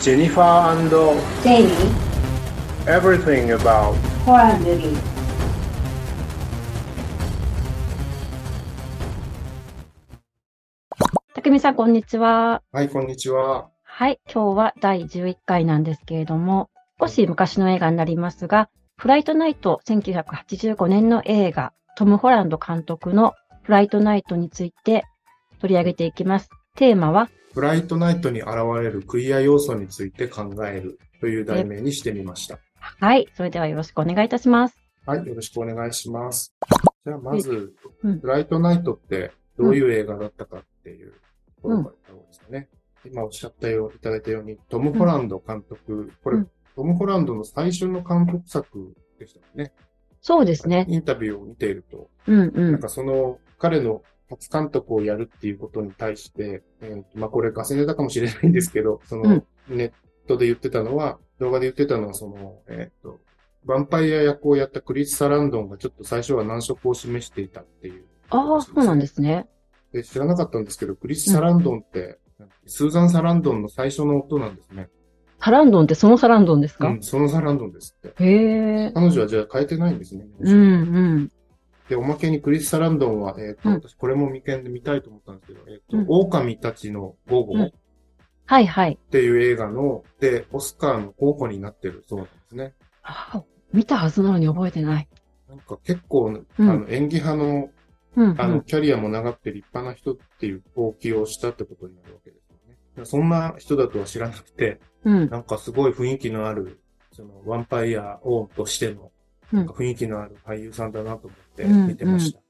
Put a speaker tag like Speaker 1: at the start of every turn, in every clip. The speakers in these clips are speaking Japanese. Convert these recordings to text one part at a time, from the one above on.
Speaker 1: Jennifer and
Speaker 2: Jamie,
Speaker 1: everything about
Speaker 2: horror movie.
Speaker 3: たくみさん、こんにちは。
Speaker 4: はい、こんにちは。
Speaker 3: はい、今日は第11回なんですけれども、少し昔の映画になりますが、フライトナイト1985年の映画、トム・ホランド監督のフライトナイトについて取り上げていきます。テーマは、
Speaker 4: フライトナイトに現れるクィア要素について考えるという題名にしてみました。
Speaker 3: はい、それではよろしくお願いいたします。
Speaker 4: はい、よろしくお願いします。じゃあまず、
Speaker 3: うん
Speaker 4: フライトナイトってどういう映画だったかっていうところから言った方がいいですかね。今おっしゃったよう、いただいたように、トム・ホランド監督、これ、
Speaker 3: うん
Speaker 4: トム・ホランドの最初の監督作でしたよね。
Speaker 3: そうですね。
Speaker 4: インタビューを見ていると、
Speaker 3: うんうん。
Speaker 4: なんかその彼の初監督をやるっていうことに対して、えーとまあこれガセネタかもしれないんですけど、そのネットで言ってたのは、動画で言ってたのはその、えっ、と、ヴァンパイア役をやったクリス・サランドンがちょっと最初は難色を示していたっていう。
Speaker 3: ああ、そうなんですね。
Speaker 4: で知らなかったんですけど、クリス・サランドンって、スーザン・サランドンの最初の音なんですね。
Speaker 3: サランドンってそのサランドンですか、
Speaker 4: うん、そのサランドンですって。
Speaker 3: へえ。
Speaker 4: 彼女はじゃあ変えてないんですね。
Speaker 3: うんうん。
Speaker 4: で、おまけにクリス・サランドンは、えっ、と、
Speaker 3: うん
Speaker 4: 私これも未見で見たいと思ったんですけど、えっ、と、
Speaker 3: うん
Speaker 4: 狼たちの午後、
Speaker 3: うんはいはい。
Speaker 4: っていう映画の、で、オスカーの候補になってるそうなんですね。
Speaker 3: ああ見たはずなのに覚えてない。
Speaker 4: なんか結構、
Speaker 3: うん
Speaker 4: あの、演技派の、
Speaker 3: うん、う
Speaker 4: あの、
Speaker 3: ん。
Speaker 4: キャリアも長くて立派な人っていう動機をしたってことになるわけですよね。そんな人だとは知らなくて、
Speaker 3: うん。
Speaker 4: なんかすごい雰囲気のある、その、ヴァンパイア王としての、
Speaker 3: うん
Speaker 4: なんか雰囲気のある俳優さんだなと思って
Speaker 3: うん
Speaker 4: 見てました。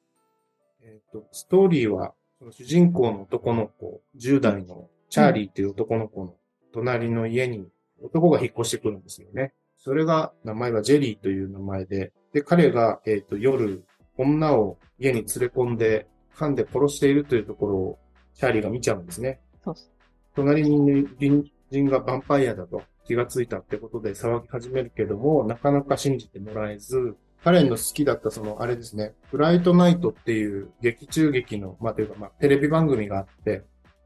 Speaker 4: えっ、と、ストーリーは、その主人公の男の子、10代のチャーリーっていう男の子の隣の家に男が引っ越してくるんですよね。それが、名前はジェリーという名前で、で、彼が、えっ、と、夜、女を家に連れ込んで、噛んで殺しているというところを、チャーリーが見ちゃうんですね。
Speaker 3: そうそう
Speaker 4: 隣にいる隣人がヴァンパイアだと気がついたってことで騒ぎ始めるけども、なかなか信じてもらえず、彼の好きだったその、あれですね、フライトナイトっていう劇中劇の、まあ、というか、まあ、テレビ番組があって、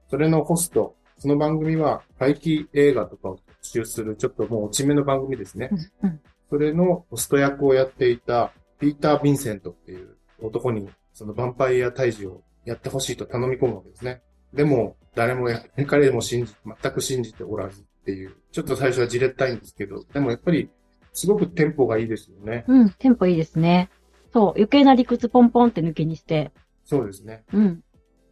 Speaker 4: それのホスト、その番組は怪奇映画とかを特集する、ちょっともう落ち目の番組ですね。
Speaker 3: うん
Speaker 4: それのホスト役をやっていた、ピーター・ヴィンセントっていう男に、そのヴァンパイア退治をやってほしいと頼み込むわけですね。でも、誰もや、彼も信じ、全く信じておらずっていう、ちょっと最初はじれったいんですけど、でもやっぱり、すごくテンポがいいですよね。
Speaker 3: うん、テンポいいですね。そう、余計な理屈ポンポンって抜きにして。
Speaker 4: そうですね。
Speaker 3: うん。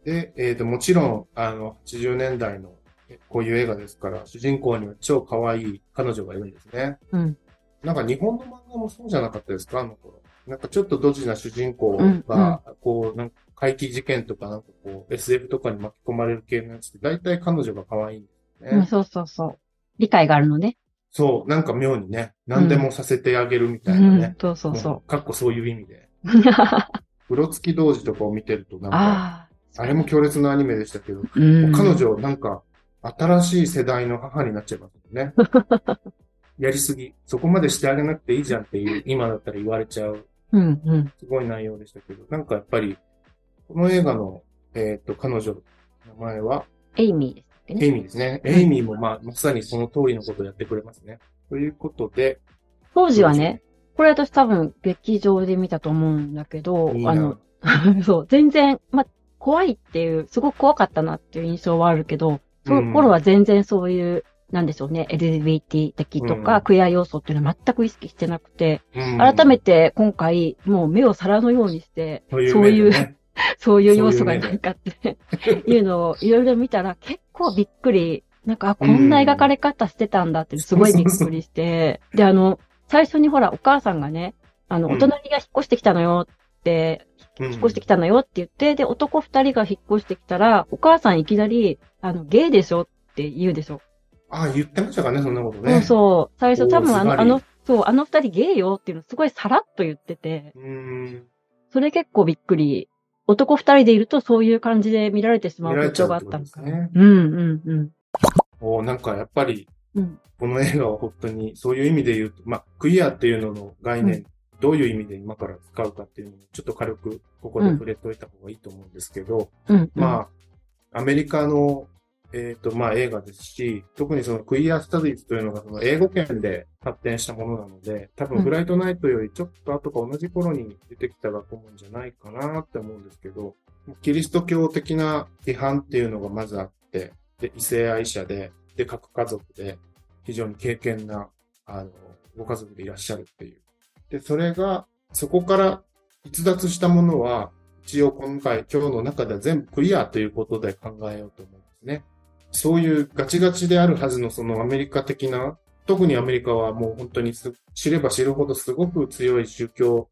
Speaker 4: で、えっ、と、もちろん、あの、80年代の、えこういう映画ですから、主人公には超可愛い彼女がいるんですね。
Speaker 3: うん。
Speaker 4: なんか日本の漫画もそうじゃなかったですか？あの頃。なんかちょっとドジな主人公
Speaker 3: うん
Speaker 4: が、こう、なんか怪奇事件とかなんかこう、SF とかに巻き込まれる系のやつって、大体彼女が可愛いんですね。
Speaker 3: うん、そうそうそう。理解があるのね。
Speaker 4: そう、なんか妙にね、何でもさせてあげるみ
Speaker 3: う
Speaker 4: たいなね
Speaker 3: ん。、そうそう
Speaker 4: も
Speaker 3: そう
Speaker 4: かっこそういう意味で。
Speaker 3: う。
Speaker 4: うろつき童子とかを見てると、なんか、
Speaker 3: あ
Speaker 4: れも強烈なアニメでしたけど、
Speaker 3: うん。
Speaker 4: 彼女なんか、新しい世代の母になっちゃいますよね。やりすぎ。そこまでしてあげなくていいじゃんっていう、今だったら言われちゃう、
Speaker 3: うん、うん。
Speaker 4: すごい内容でしたけど、なんかやっぱり、この映画の、えっ、と、彼女の名前は、
Speaker 3: エイミーですっけね。
Speaker 4: エイミーですね。エイミーもまあ、まさにその通りのことをやってくれますね。ということで、
Speaker 3: 当時はね、これ私多分劇場で見たと思うんだけど、
Speaker 4: いい。な
Speaker 3: あの、そう、全然、ま、怖いっていう、すごく怖かったなっていう印象はあるけど、その頃は全然そういう、なんでしょうね、LGBT 的とか、
Speaker 4: うん。
Speaker 3: クエア要素っていうのは全く意識してなくて、
Speaker 4: うん。
Speaker 3: 改めて今回、もう目を皿のようにして、そういう、
Speaker 4: ね
Speaker 3: そういう要素がないかっていうのをいろいろ見たら結構びっくり。なんか、あこんな描かれ方してたんだってすごいびっくりして。で、あの、最初にほら、お母さんがね、あの、
Speaker 4: うん
Speaker 3: お隣が引っ越してきたのよって、
Speaker 4: うん
Speaker 3: 引っ越してきたのよって言って、で、男二人が引っ越してきたら、お母さんいきなり、あの、ゲイでしょって言うでしょ。
Speaker 4: ああ、言ってましたかね、そんなこと
Speaker 3: そう
Speaker 4: ね。
Speaker 3: そう。最初多分あの、あの、そう、あの二人ゲイよっていうのすごいさらっと言ってて、
Speaker 4: う。ん。
Speaker 3: それ結構びっくり。男二人でいるとそういう感じで見られてしまう
Speaker 4: 見られちゃ
Speaker 3: 風潮があったのか
Speaker 4: ね。
Speaker 3: うんうんうん。
Speaker 4: おなんかやっぱり、
Speaker 3: うん
Speaker 4: この映画は本当にそういう意味で言うと、まあ、クイアっていうのの概念、
Speaker 3: うん
Speaker 4: どういう意味で今から使うかっていうのも、ちょっと軽くここで触れといた方がいいと思うんですけど、
Speaker 3: うん、うん。
Speaker 4: まあ、アメリカのえっ、と、まあ映画ですし、特にそのクイアスタディズというのがその英語圏で発展したものなので、多分フライトナイトよりちょっと後か同じ頃に出てきた学問じゃないかなって思うんですけど、キリスト教的な批判っていうのがまずあって、で、異性愛者で、で、核家族で、非常に敬虔な、あの、ご家族でいらっしゃるっていう。で、それが、そこから逸脱したものは、一応今回、今日の中では全部クリアということで考えようと思うんですね。そういうガチガチであるはずのそのアメリカ的な、特にアメリカはもう本当に知れば知るほどすごく強い宗教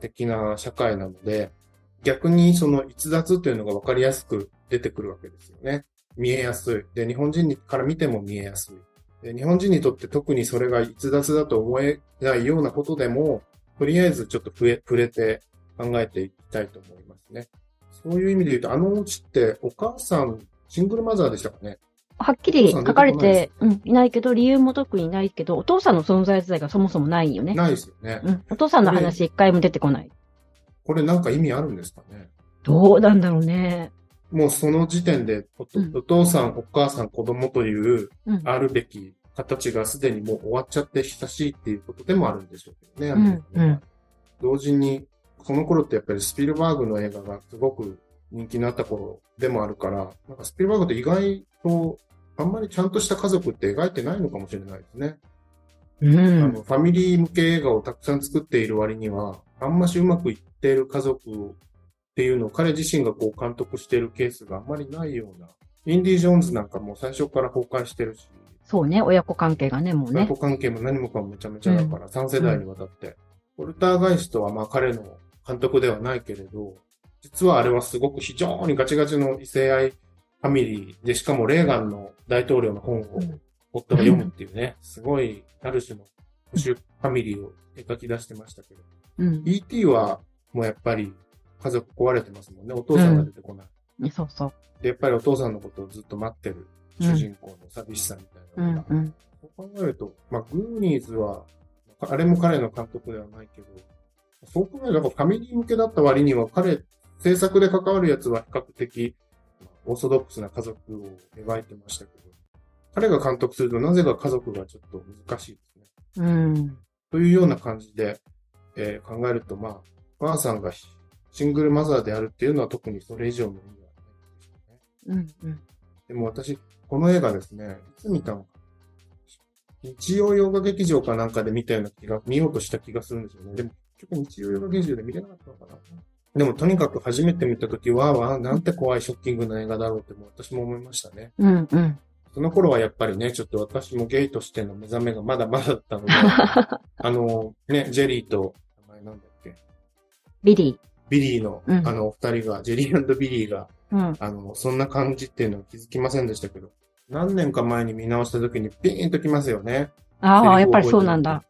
Speaker 4: 的な社会なので、逆にその逸脱というのが分かりやすく出てくるわけですよね。見えやすい。で、日本人から見ても見えやすい。で、日本人にとって特にそれが逸脱だと思えないようなことでも、とりあえずちょっと触れ触れて考えていきたいと思いますね。そういう意味で言うと、あのお家ってお母さん、シングルマザーでしたかね。
Speaker 3: はっきり書かれて、うん、いないけど、理由も特にないけど、お父さんの存在自体がそもそもないよね。
Speaker 4: ないですよね。
Speaker 3: うん。お父さんの話一回も出てこない。
Speaker 4: これなんか意味あるんですかね。
Speaker 3: どうなんだろうね。
Speaker 4: もうその時点でお,、
Speaker 3: うん
Speaker 4: お父さん、お母さん、子供という
Speaker 3: うん。
Speaker 4: あるべき形がすでにもう終わっちゃって久しいっていうことでもあるんでしょうけどね。
Speaker 3: うん
Speaker 4: 同時に、その頃ってやっぱりスピルバーグの映画がすごく人気になった頃でもあるから、なんかスピルバーグって意外とあんまりちゃんとした家族って描いてないのかもしれないですね。
Speaker 3: うん。
Speaker 4: あの、ファミリー向け映画をたくさん作っている割には、あんましうまくいっている家族っていうのを彼自身がこう監督しているケースがあんまりないような。インディ・ジョーンズなんかもう最初から崩壊してるし、
Speaker 3: そうね、親子関係がね、もうね。
Speaker 4: 親子関係も何もかもめちゃめちゃだから、3世代にわたって。ポルターガイストはまあ彼の監督ではないけれど、実はあれはすごく非常にガチガチの異性愛ファミリーで、しかもレーガンの大統領の本を
Speaker 3: うん
Speaker 4: 夫が読むっていうね、すごい、ある種の保守ファミリーを描き出してましたけど、
Speaker 3: うん。
Speaker 4: E.T. はもうやっぱり家族壊れてますもんね。お父さんが出てこない。
Speaker 3: そうそう。
Speaker 4: で、やっぱりお父さんのことをずっと待ってる主人公の寂しさみたいなのが、
Speaker 3: うんうん。
Speaker 4: そう考えると、まあ、グーニーズは、あれも彼の監督ではないけど、そう考えると、ファミリー向けだった割には、彼、制作で関わるやつは比較的、まあオーソドックスな家族を描いてましたけど、彼が監督すると、なぜか家族がちょっと難しいですね。
Speaker 3: うん。
Speaker 4: というような感じで、えー考えると、まあ、お母さんがシングルマザーであるっていうのは特にそれ以上の意味はないでしょうね。
Speaker 3: うん。うん。
Speaker 4: でも私、この映画ですね、いつ見たのか。日曜洋画劇場かなんかで見たような気が、見ようとした気がするんですよね。でも、結局日曜洋画劇場で見れなかったのかな？でも、とにかく初めて見たときは、わあ、なんて怖いショッキングな映画だろうってもう私も思いましたね。
Speaker 3: うん。うん。
Speaker 4: その頃はやっぱりね、ちょっと私もゲイとしての目覚めがまだまだだったので、あの、ね、ジェリーと、名前なんだっけ、
Speaker 3: ビリ
Speaker 4: ビリーの、
Speaker 3: うん
Speaker 4: あの、お二人が、ジェリービリーが、
Speaker 3: ー。うん。
Speaker 4: あの、そんな感じっていうのは気づきませんでしたけど、何年か前に見直した時にピーンときますよね。
Speaker 3: ああ、やっぱりそうなんだ。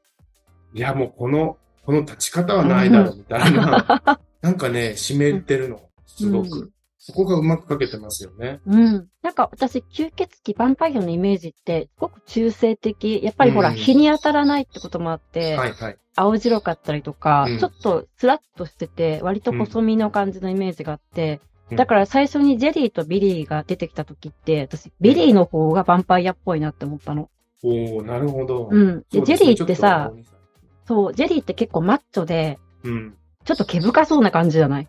Speaker 4: いや、もうこの、この立ち方はないだろう、みたいな。なんかね、湿ってるの、すごく。
Speaker 3: うん
Speaker 4: そこがうまく描けてますよね。
Speaker 3: うん。なんか私、吸血鬼、ヴァンパイアのイメージって、すごく中性的。やっぱりほら、
Speaker 4: うん
Speaker 3: 日に当たらないってこともあって、
Speaker 4: はいはい。
Speaker 3: 青白かったりとか、
Speaker 4: うん
Speaker 3: ちょっとスラッとしてて、割と細身の感じのイメージがあって、
Speaker 4: うん
Speaker 3: だから最初にジェリーとビリーが出てきた時って、私、ビリーの方がヴァンパイアっぽいなって思ったの。
Speaker 4: おー、なるほど。
Speaker 3: うん。で、ジェリーってさ、、そう、ジェリーって結構マッチョで、
Speaker 4: うん。
Speaker 3: ちょっと毛深そうな感じじゃない？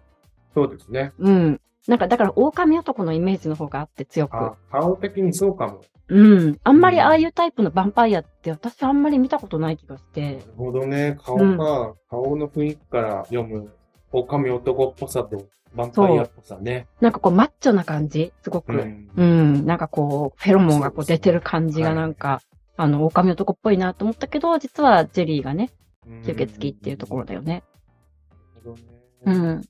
Speaker 4: そうですね。
Speaker 3: うん。なんか、だから、狼男のイメージの方があって強く。
Speaker 4: あ、顔的にそうかも。
Speaker 3: うん。あんまりああいうタイプのヴァンパイアって私あんまり見たことない気がして
Speaker 4: なる。ほどね。顔が、顔の雰囲気から読む、狼男っぽさと、ヴァンパイアっぽさね。
Speaker 3: なんかこうマッチョな感じ？すごく。
Speaker 4: ん
Speaker 3: うん。なんかこう、フェロモンがこう出てる感じがなんか、あの、狼男っぽいなと思ったけど、実はジェリーがね、吸血鬼っていうところだよね。
Speaker 4: ね。
Speaker 3: うん。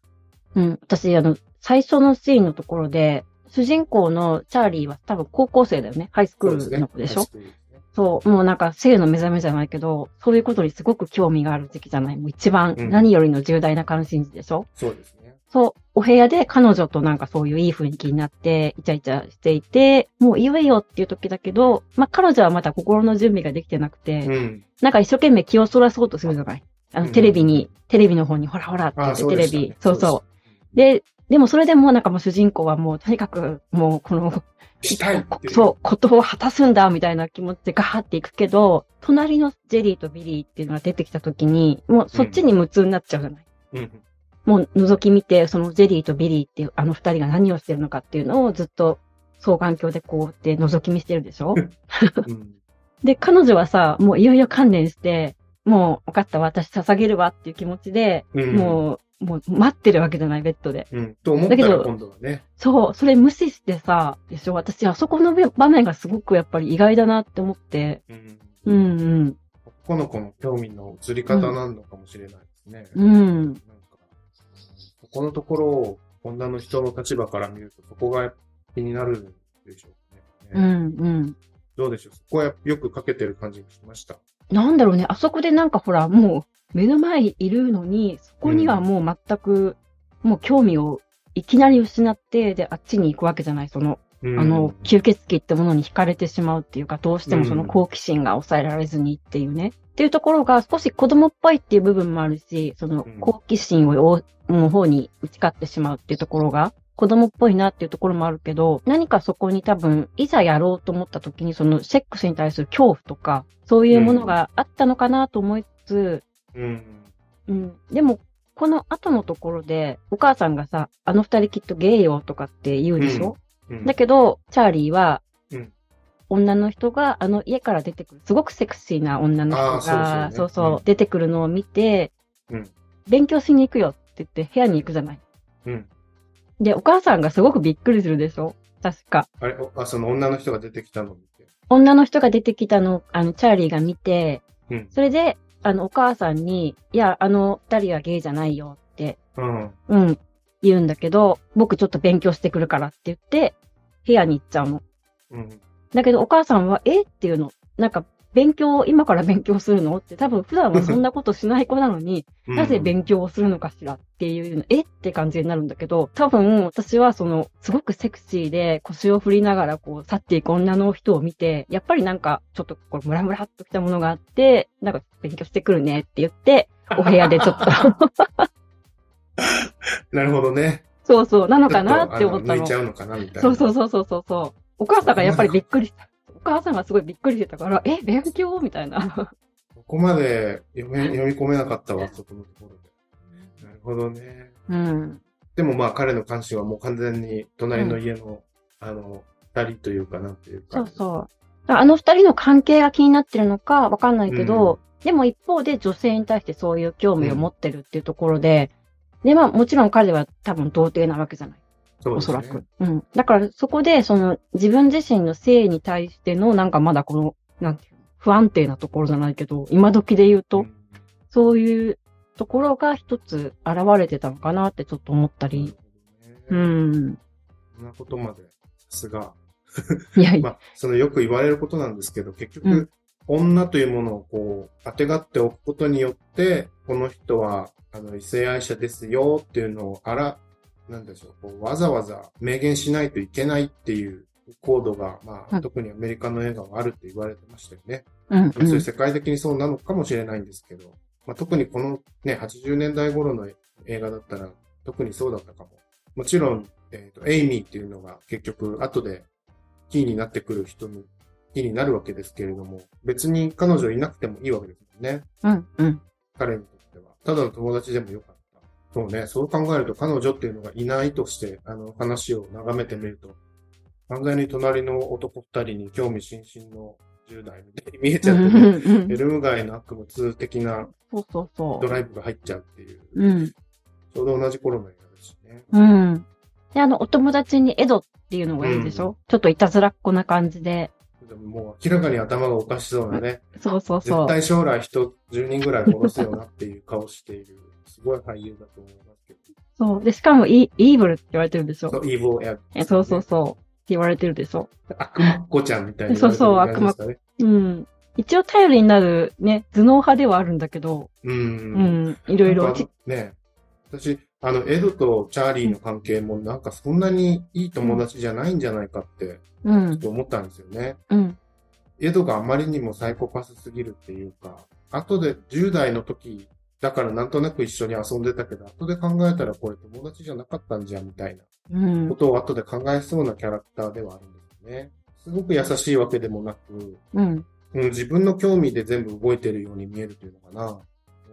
Speaker 3: うん。私、あの、最初のシーンのところで、主人公のチャーリーは多分高校生だよね。ハイスクールの子でしょ？
Speaker 4: ハイスクールですね
Speaker 3: そう、もうなんか性の目覚めじゃないけど、そういうことにすごく興味がある時期じゃない？もう一番
Speaker 4: うん
Speaker 3: 何よりの重大な関心事でしょ、
Speaker 4: そうですね。
Speaker 3: そう、お部屋で彼女となんかそういういい雰囲気になって、イチャイチャしていて、もういいわよっていう時だけど、まあ彼女はまだ心の準備ができてなくて、
Speaker 4: うん。
Speaker 3: なんか一生懸命気をそらそうとするじゃない？あの、
Speaker 4: うん
Speaker 3: テレビに、テレビの方にほらほらって言
Speaker 4: あ
Speaker 3: って、テレビ、
Speaker 4: そう
Speaker 3: そう。で、でもそれでもなんかもう主人公はもうとにかくもうこの
Speaker 4: したい。
Speaker 3: そう、ことを果たすんだ、みたいな気持ちでガーっていくけど、隣のジェリーとビリーっていうのが出てきた時に、もうそっちに夢中になっちゃうじゃない。
Speaker 4: うん。
Speaker 3: もう覗き見て、そのジェリーとビリーっていうあの二人が何をしてるのかっていうのをずっと双眼鏡でこうやって覗き見してるでしょ
Speaker 4: うん。
Speaker 3: で、彼女はさ、もういよいよ観念して、もう分かった、私捧げるわっていう気持ちで、
Speaker 4: うん。
Speaker 3: もう、もう待ってるわけじゃない、ベッドで。
Speaker 4: うん。と思ったら
Speaker 3: だけど
Speaker 4: 今度はね。
Speaker 3: そう、それ無視してさ、でしょ私、あそこの場面がすごくやっぱり意外だなって思って。
Speaker 4: うん。
Speaker 3: うんうん。
Speaker 4: この子の興味の移り方なのかもしれないですね。
Speaker 3: うん。
Speaker 4: なんか、ここのところを女の人の立場から見ると、そこが気になるんでしょう
Speaker 3: う
Speaker 4: ね。
Speaker 3: んうん。
Speaker 4: どうでしょう？そこはよくかけてる感じがしました。
Speaker 3: なんだろうね、あそこでなんかほら、もう目の前にいるのに、そこにはもう全く、もう興味をいきなり失って、で、あっちに行くわけじゃない、その、
Speaker 4: うん。
Speaker 3: あの、吸血鬼ってものに惹かれてしまうっていうか、どうしてもその好奇心が抑えられずにっていうね。っていうところが少し子供っぽいっていう部分もあるし、その
Speaker 4: うん。
Speaker 3: 好奇心をの方に打ち勝ってしまうっていうところが、子供っぽいなっていうところもあるけど、何かそこに多分、いざやろうと思った時に、そのセックスに対する恐怖とか、そういうものがあったのかなと思いつつ、
Speaker 4: うん。
Speaker 3: うん。でも、この後のところで、お母さんがさ、あの二人きっとゲイよとかって言うでしょ、
Speaker 4: うん。
Speaker 3: だけど、チャーリーは、
Speaker 4: うん
Speaker 3: 女の人があの家から出てくる、すごくセクシーな女の人が、そうそう
Speaker 4: うん
Speaker 3: 出てくるのを見て、
Speaker 4: うん
Speaker 3: 勉強しに行くよって言って部屋に行くじゃない？
Speaker 4: うん。
Speaker 3: で、お母さんがすごくびっくりするでしょ？確か。
Speaker 4: あれ、おあ、その女の人が出てきたのを見て。
Speaker 3: 女の人が出てきたのを、あの、チャーリーが見て、
Speaker 4: うん。
Speaker 3: それで、あの、お母さんに、いや、あの二人はゲイじゃないよって、
Speaker 4: うん。
Speaker 3: うん、言うんだけど、僕ちょっと勉強してくるからって言って、部屋に行っちゃうの。
Speaker 4: うん。
Speaker 3: だけどお母さんは、え？っていうの。なんか、勉強、今から勉強するの？って多分普段はそんなことしない子なのに、
Speaker 4: うん
Speaker 3: なぜ勉強をするのかしらっていうの、え？って感じになるんだけど、多分私はその、すごくセクシーで腰を振りながらこう去っていく女の人を見て、やっぱりなんか、ちょっとこう、ムラムラっときたものがあって、なんか勉強してくるねって言って、お部屋でちょっと、
Speaker 4: なるほどね。
Speaker 3: そうそう、なのかなって思ったの
Speaker 4: ちょっとあの抜いち。ゃうのかなみたいな。
Speaker 3: そうそうそうそうそうそう。お母さんがやっぱりびっくりした。お母さんがすごいびっくりしてたから、え、勉強？みたいな。
Speaker 4: ここまで読め読み込めなかったわ、そこのところで。なるほどね。
Speaker 3: うん。
Speaker 4: でもまあ彼の関心はもう完全に隣の家の、あの、二人というかなんていうか。
Speaker 3: そうそう。あの二人の関係が気になってるのかわかんないけど、でも一方で女性に対してそういう興味を持ってるっていうところで、で、まあもちろん彼は多分童貞なわけじゃない。おそらく。うん。だからそこでその自分自身の性に対してのなんかまだこの、なんていうの、不安定なところじゃないけど、今時で言うと、
Speaker 4: うん
Speaker 3: そういうところが一つ現れてたのかなってちょっと思ったり。うん。
Speaker 4: そんなことまで、さすが。
Speaker 3: いやいや。
Speaker 4: まあ、そのよく言われることなんですけど、結局、
Speaker 3: うん
Speaker 4: 女というものをこう、当てがっておくことによって、この人は、あの、異性愛者ですよっていうのを、あら、なんでしょう、こうわざわざ明言しないといけないっていうコードが、まあ、
Speaker 3: うん
Speaker 4: 特にアメリカの映画はあるって言われてましたよね。
Speaker 3: うん、
Speaker 4: そういう世界的にそうなのかもしれないんですけど、まあ、特にこのね、80年代頃の映画だったら、特にそうだったかも。もちろん、えっ、と、エイミーっていうのが結局、後でキーになってくる人のキーになるわけですけれども、別に彼女いなくてもいいわけですよね。
Speaker 3: うん、うん。
Speaker 4: 彼にとっては。ただの友達でもよかった。そうね、そう考えると彼女っていうのがいないとして、あの話を眺めてみると、完全に隣の男二人に興味津々の10代みたいに見えちゃってね、ルム街の悪夢通的なドライブが入っちゃうっていう、
Speaker 3: う。うん。
Speaker 4: ちょうど同じ頃の映画ですしね。
Speaker 3: うん。で、あの、お友達にエドっていうのがいいでしょ、
Speaker 4: うん
Speaker 3: ちょっといたずらっこな感じで。
Speaker 4: でももう明らかに頭がおかしそうなね、
Speaker 3: そうそう
Speaker 4: 絶
Speaker 3: そう。
Speaker 4: 対将来人10人ぐらい殺すよなっていう顔している、すごい俳優だと思いますけど。
Speaker 3: そう。で、しかもイ、イーブルって言われてるでしょ
Speaker 4: そう、イーボーエア、
Speaker 3: えそうそうそう。って言われてるでしょ
Speaker 4: 悪魔っ子ちゃんみたいな、
Speaker 3: そうそう悪魔
Speaker 4: ね。
Speaker 3: うん。一応頼りになるね、頭脳派ではあるんだけど、
Speaker 4: う。
Speaker 3: うんん。いろいろ
Speaker 4: ね、私、あの、エドとチャーリーの関係もなんかそんなにいい友達じゃないんじゃないかって、
Speaker 3: う
Speaker 4: ちょっ
Speaker 3: ん。
Speaker 4: と思ったんですよね。
Speaker 3: うん。
Speaker 4: エドがあまりにもサイコパスすぎるっていうか、後で10代の時、だからなんとなく一緒に遊んでたけど、後で考えたらこれ友達じゃなかったんじゃんみたいな
Speaker 3: うん
Speaker 4: こ。とを後で考えそうなキャラクターではあるんですよよね。すごく優しいわけでもなく、
Speaker 3: うん。
Speaker 4: うん、自分の興味で全部動いてるように見えるというのかな。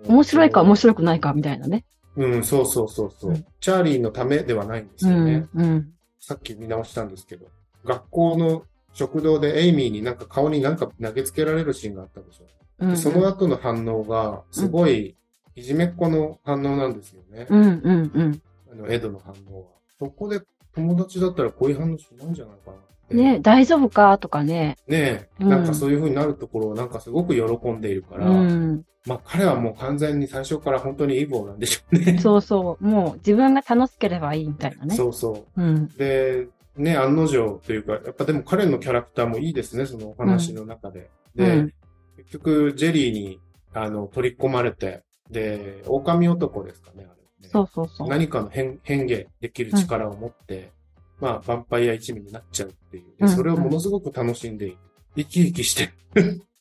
Speaker 3: 面白いか面
Speaker 4: い。
Speaker 3: 白くないかみたいなね。
Speaker 4: うん、そうそうそうそう、
Speaker 3: うん
Speaker 4: チャーリーのためではないんです
Speaker 3: う
Speaker 4: よね。
Speaker 3: ん。うん。
Speaker 4: さっき見直したんですけど、学校の食堂でエイミーになんか顔になんか投げつけられるシーンがあったでしょ。
Speaker 3: うん。
Speaker 4: でその後の反応が、すごい、いじめっ子の反応なんですよね。
Speaker 3: うん。うん。うん。
Speaker 4: あの、エドの反応は。そこで友達だったらこういう反応しないんじゃないかなって。
Speaker 3: ね大丈夫かとかね。
Speaker 4: ねえ、
Speaker 3: うん
Speaker 4: なんかそういう風になるところをなんかすごく喜んでいるから、
Speaker 3: うん。
Speaker 4: まあ彼はもう完全に最初から本当にイーボーなんでしょうね。
Speaker 3: そうそう。もう自分が楽しければいいみたいなね。
Speaker 4: そうそう。
Speaker 3: うん。
Speaker 4: で、ね、案の定というか、やっぱでも彼のキャラクターもいいですね、そのお話の中で。で、
Speaker 3: うん
Speaker 4: 結局、ジェリーに、あの、取り込まれて、で、狼男ですかね、あれ、ね。
Speaker 3: そうそうそう。
Speaker 4: 何かの変、変化できる力を持って、まあ、ヴァンパイア一味になっちゃうっていう。それをものすごく楽しんでいる。生き生きしてる。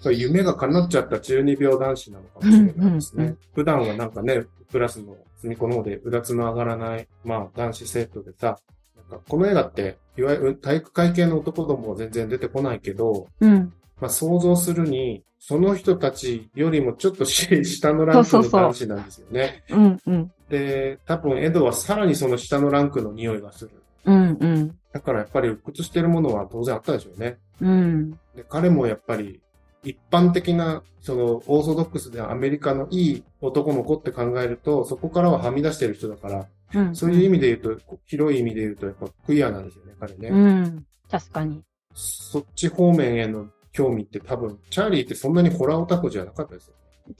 Speaker 4: そう夢が叶っちゃった中二病男子なのかもしれないですね。
Speaker 3: うんうん
Speaker 4: 普段はなんかね、クラスの隅っこの方でうだつの上がらない、まあ男子生徒でさ、なんかこの映画って、いわゆる体育会系の男どもは全然出てこないけど、
Speaker 3: うん。
Speaker 4: まあ想像するに、その人たちよりもちょっとし 下のランクの男子なんですよね。
Speaker 3: うん。うん。
Speaker 4: で、多分エドはさらにその下のランクの匂いがする。
Speaker 3: うん。うん。
Speaker 4: だからやっぱり鬱屈してるものは当然あったでしょうね。
Speaker 3: うん。
Speaker 4: で彼もやっぱり一般的な、そのオーソドックスでアメリカのいい男の子って考えると、そこからははみ出してる人だから、
Speaker 3: うん。
Speaker 4: そういう意味で言うと、広い意味で言うとやっぱクイアなんですよね、彼ね。
Speaker 3: うん。確かに。
Speaker 4: そっち方面への興味って多分、チャーリーってそんなにホラーオタクじゃなかったですよ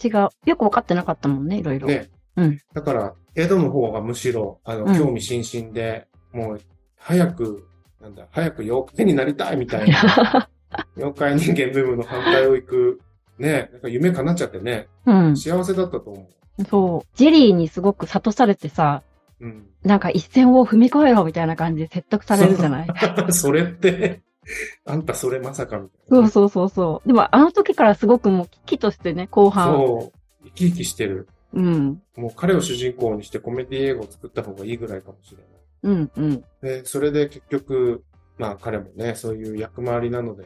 Speaker 3: 違う。よくわかってなかったもんね、いろいろ。
Speaker 4: ね。
Speaker 3: うん
Speaker 4: だから、エドの方がむしろ、あの、
Speaker 3: うん
Speaker 4: 興味津々で、もう、早く、なんだ、早く妖怪になりたいみたいな、妖怪人間ブームの反対を行く、ね、なんか夢叶っちゃってね、
Speaker 3: うん。
Speaker 4: 幸せだったと思
Speaker 3: そう。ジェリーにすごく諭されてさ、
Speaker 4: う。うん。
Speaker 3: なんか一線を踏み越えろみたいな感じで説得されるじゃない？
Speaker 4: それって、あんたそれまさかみたいな。
Speaker 3: そうそうそうそう。でもあの時からすごくもう危機としてね、後半。
Speaker 4: そう。生き生きしてる。
Speaker 3: うん。
Speaker 4: もう彼を主人公にしてコメディ映画を作った方がいいぐらいかもしれない。
Speaker 3: うん、うん。
Speaker 4: で、それで結局、まあ彼もね、そういう役回りなので、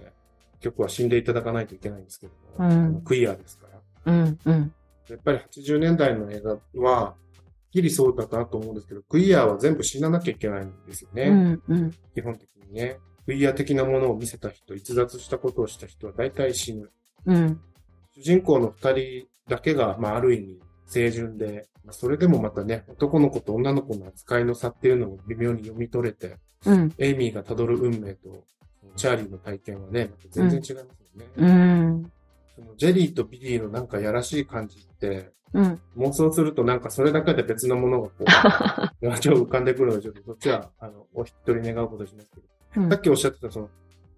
Speaker 4: 結局は死んでいただかないといけないんですけども、
Speaker 3: うん
Speaker 4: クイアですから。
Speaker 3: うん、うん。
Speaker 4: やっぱり80年代の映画は、きりそうだったなと思うんですけど、クイアは全部死ななきゃいけないんですよね。
Speaker 3: うん、うん。
Speaker 4: 基本的にね。クイア的なものを見せた人、逸脱したことをした人は大体死ぬ。
Speaker 3: うん。
Speaker 4: 主人公の二人だけが、まあある意味、清純で、まあそれでもまたね、男の子と女の子の扱いの差っていうのを微妙に読み取れて、
Speaker 3: うん。
Speaker 4: エイミーが辿る運命と、チャーリーの体験はね、全然違いますよね。
Speaker 3: うん。
Speaker 4: そのジェリーとビリーのなんかやらしい感じって、
Speaker 3: うん。
Speaker 4: 妄想するとなんかそれだけで別のものがこう、表情浮かんでくるので、そっちは、あの、お一人願うことしますけど、
Speaker 3: うん
Speaker 4: さっきおっしゃってたその、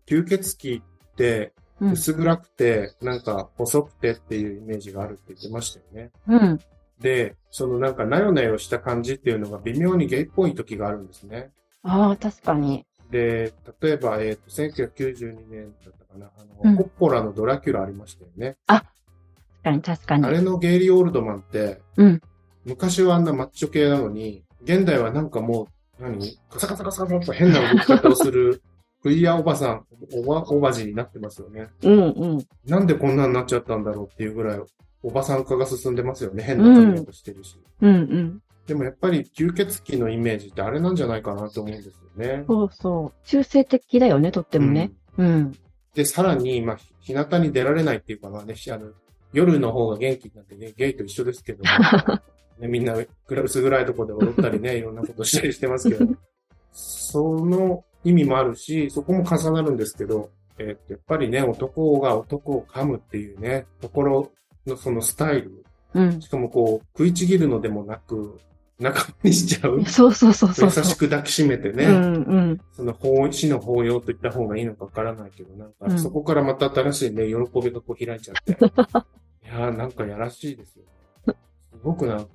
Speaker 4: 吸血鬼って
Speaker 3: うん。
Speaker 4: 薄暗くて、なんか細くてっていうイメージがあるって言ってましたよね。
Speaker 3: うん。
Speaker 4: で、そのなんかなよなよした感じっていうのが微妙にゲイっぽい時があるんですね。
Speaker 3: ああ、確かに。
Speaker 4: で、例えば、えっ、と、1992年だったかな、あの、
Speaker 3: うん
Speaker 4: コッポラのドラキュラありましたよね。
Speaker 3: 確かに、確かに。
Speaker 4: あれのゲイリー・オールドマンって、
Speaker 3: うん。
Speaker 4: 昔はあんなマッチョ系なのに、現代はなんかもう、何？カサカサカサカサと変な動き方をする、クイアおばさん、おば、おばじになってますよね。
Speaker 3: うん、うん。
Speaker 4: なんでこんなになっちゃったんだろうっていうぐらい、おばさん化が進んでますよね。変な髪型してるし。
Speaker 3: うん、うん。
Speaker 4: でもやっぱり吸血鬼のイメージってあれなんじゃないかなと思うんですよね。
Speaker 3: そうそう。中性的だよね、とってもね。うん。
Speaker 4: で、さらに、まあ、日向に出られないっていうか、まあね、あの、夜の方が元気になってね、ゲイと一緒ですけども、ね、みんな薄暗いところで踊ったりね、いろんなことしたりしてますけど、その意味もあるし、そこも重なるんですけど、えーやっぱりね、男が男を噛むっていうね、ところのそのスタイル、
Speaker 3: うん。
Speaker 4: しかもこう、食いちぎるのでもなく、仲間にしちゃう。
Speaker 3: そうそうそうそう
Speaker 4: 優。しく抱きしめてね、
Speaker 3: うん、うん。
Speaker 4: その法、死の法要と言った方がいいのかわからないけど、なんか、
Speaker 3: うん
Speaker 4: そこからまた新しいね、喜びがこう開いちゃって。いやー、なんかやらしいですよ。すごくなんか、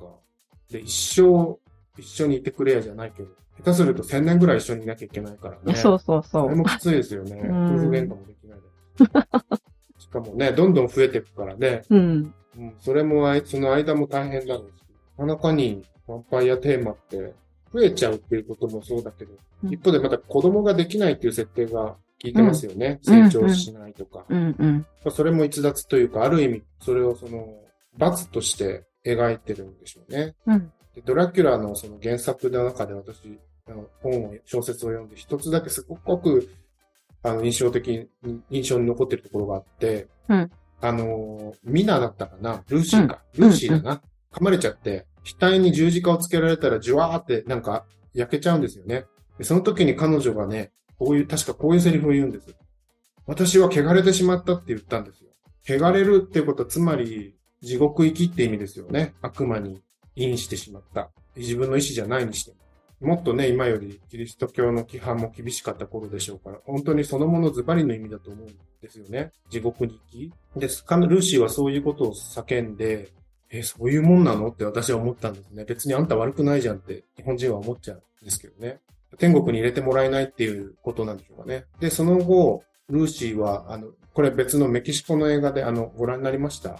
Speaker 4: で、一生一緒にいてくれやじゃないけど、下手すると千年ぐらい一緒にいなきゃいけないからね。
Speaker 3: そうそうそ。
Speaker 4: そうれもきついですよね。
Speaker 3: うん
Speaker 4: 夫婦喧嘩もできないで。しかもね、どんどん増えていくからね。
Speaker 3: うん。
Speaker 4: うん、それもあい、その間も大変だろうし。なかなかに、ヴァンパイアテーマって、増えちゃうっていうこともそうだけど、
Speaker 3: うん
Speaker 4: 一方でまた子供ができないっていう設定が効いてますよね。
Speaker 3: うん
Speaker 4: 成長しないとか。
Speaker 3: うんうん。
Speaker 4: それも逸脱というか、ある意味、それをその、罰として描いてるんでしょうね。
Speaker 3: うん。
Speaker 4: でドラキュラのその原作の中で私、あの本を、小説を読んで、一つだけすごく、あの、印象的に、印象に残ってるところがあって、
Speaker 3: うん
Speaker 4: あの、ミナだったかな？ルーシーか。
Speaker 3: うん
Speaker 4: ルーシーだな。噛まれちゃって、額に十字架をつけられたら、ジュワーってなんか焼けちゃうんですよね。でその時に彼女がね、こういう、確かこういうセリフを言うんです。私は汚れてしまったって言ったんですよ。汚れるっていうことは、つまり、地獄行きって意味ですよね。悪魔に因してしまった。自分の意思じゃないにしても。もっとね、今よりキリスト教の規範も厳しかった頃でしょうから、本当にそのものズバリの意味だと思うんですよね。地獄に行き。です。カルーシーはそういうことを叫んで、え、そういうもんなの？って私は思ったんですね。別にあんた悪くないじゃんって日本人は思っちゃうんですけどね。天国に入れてもらえないっていうことなんでしょうかね。で、その後、ルーシーは、あの、これ別のメキシコの映画で、あの、ご覧になりました？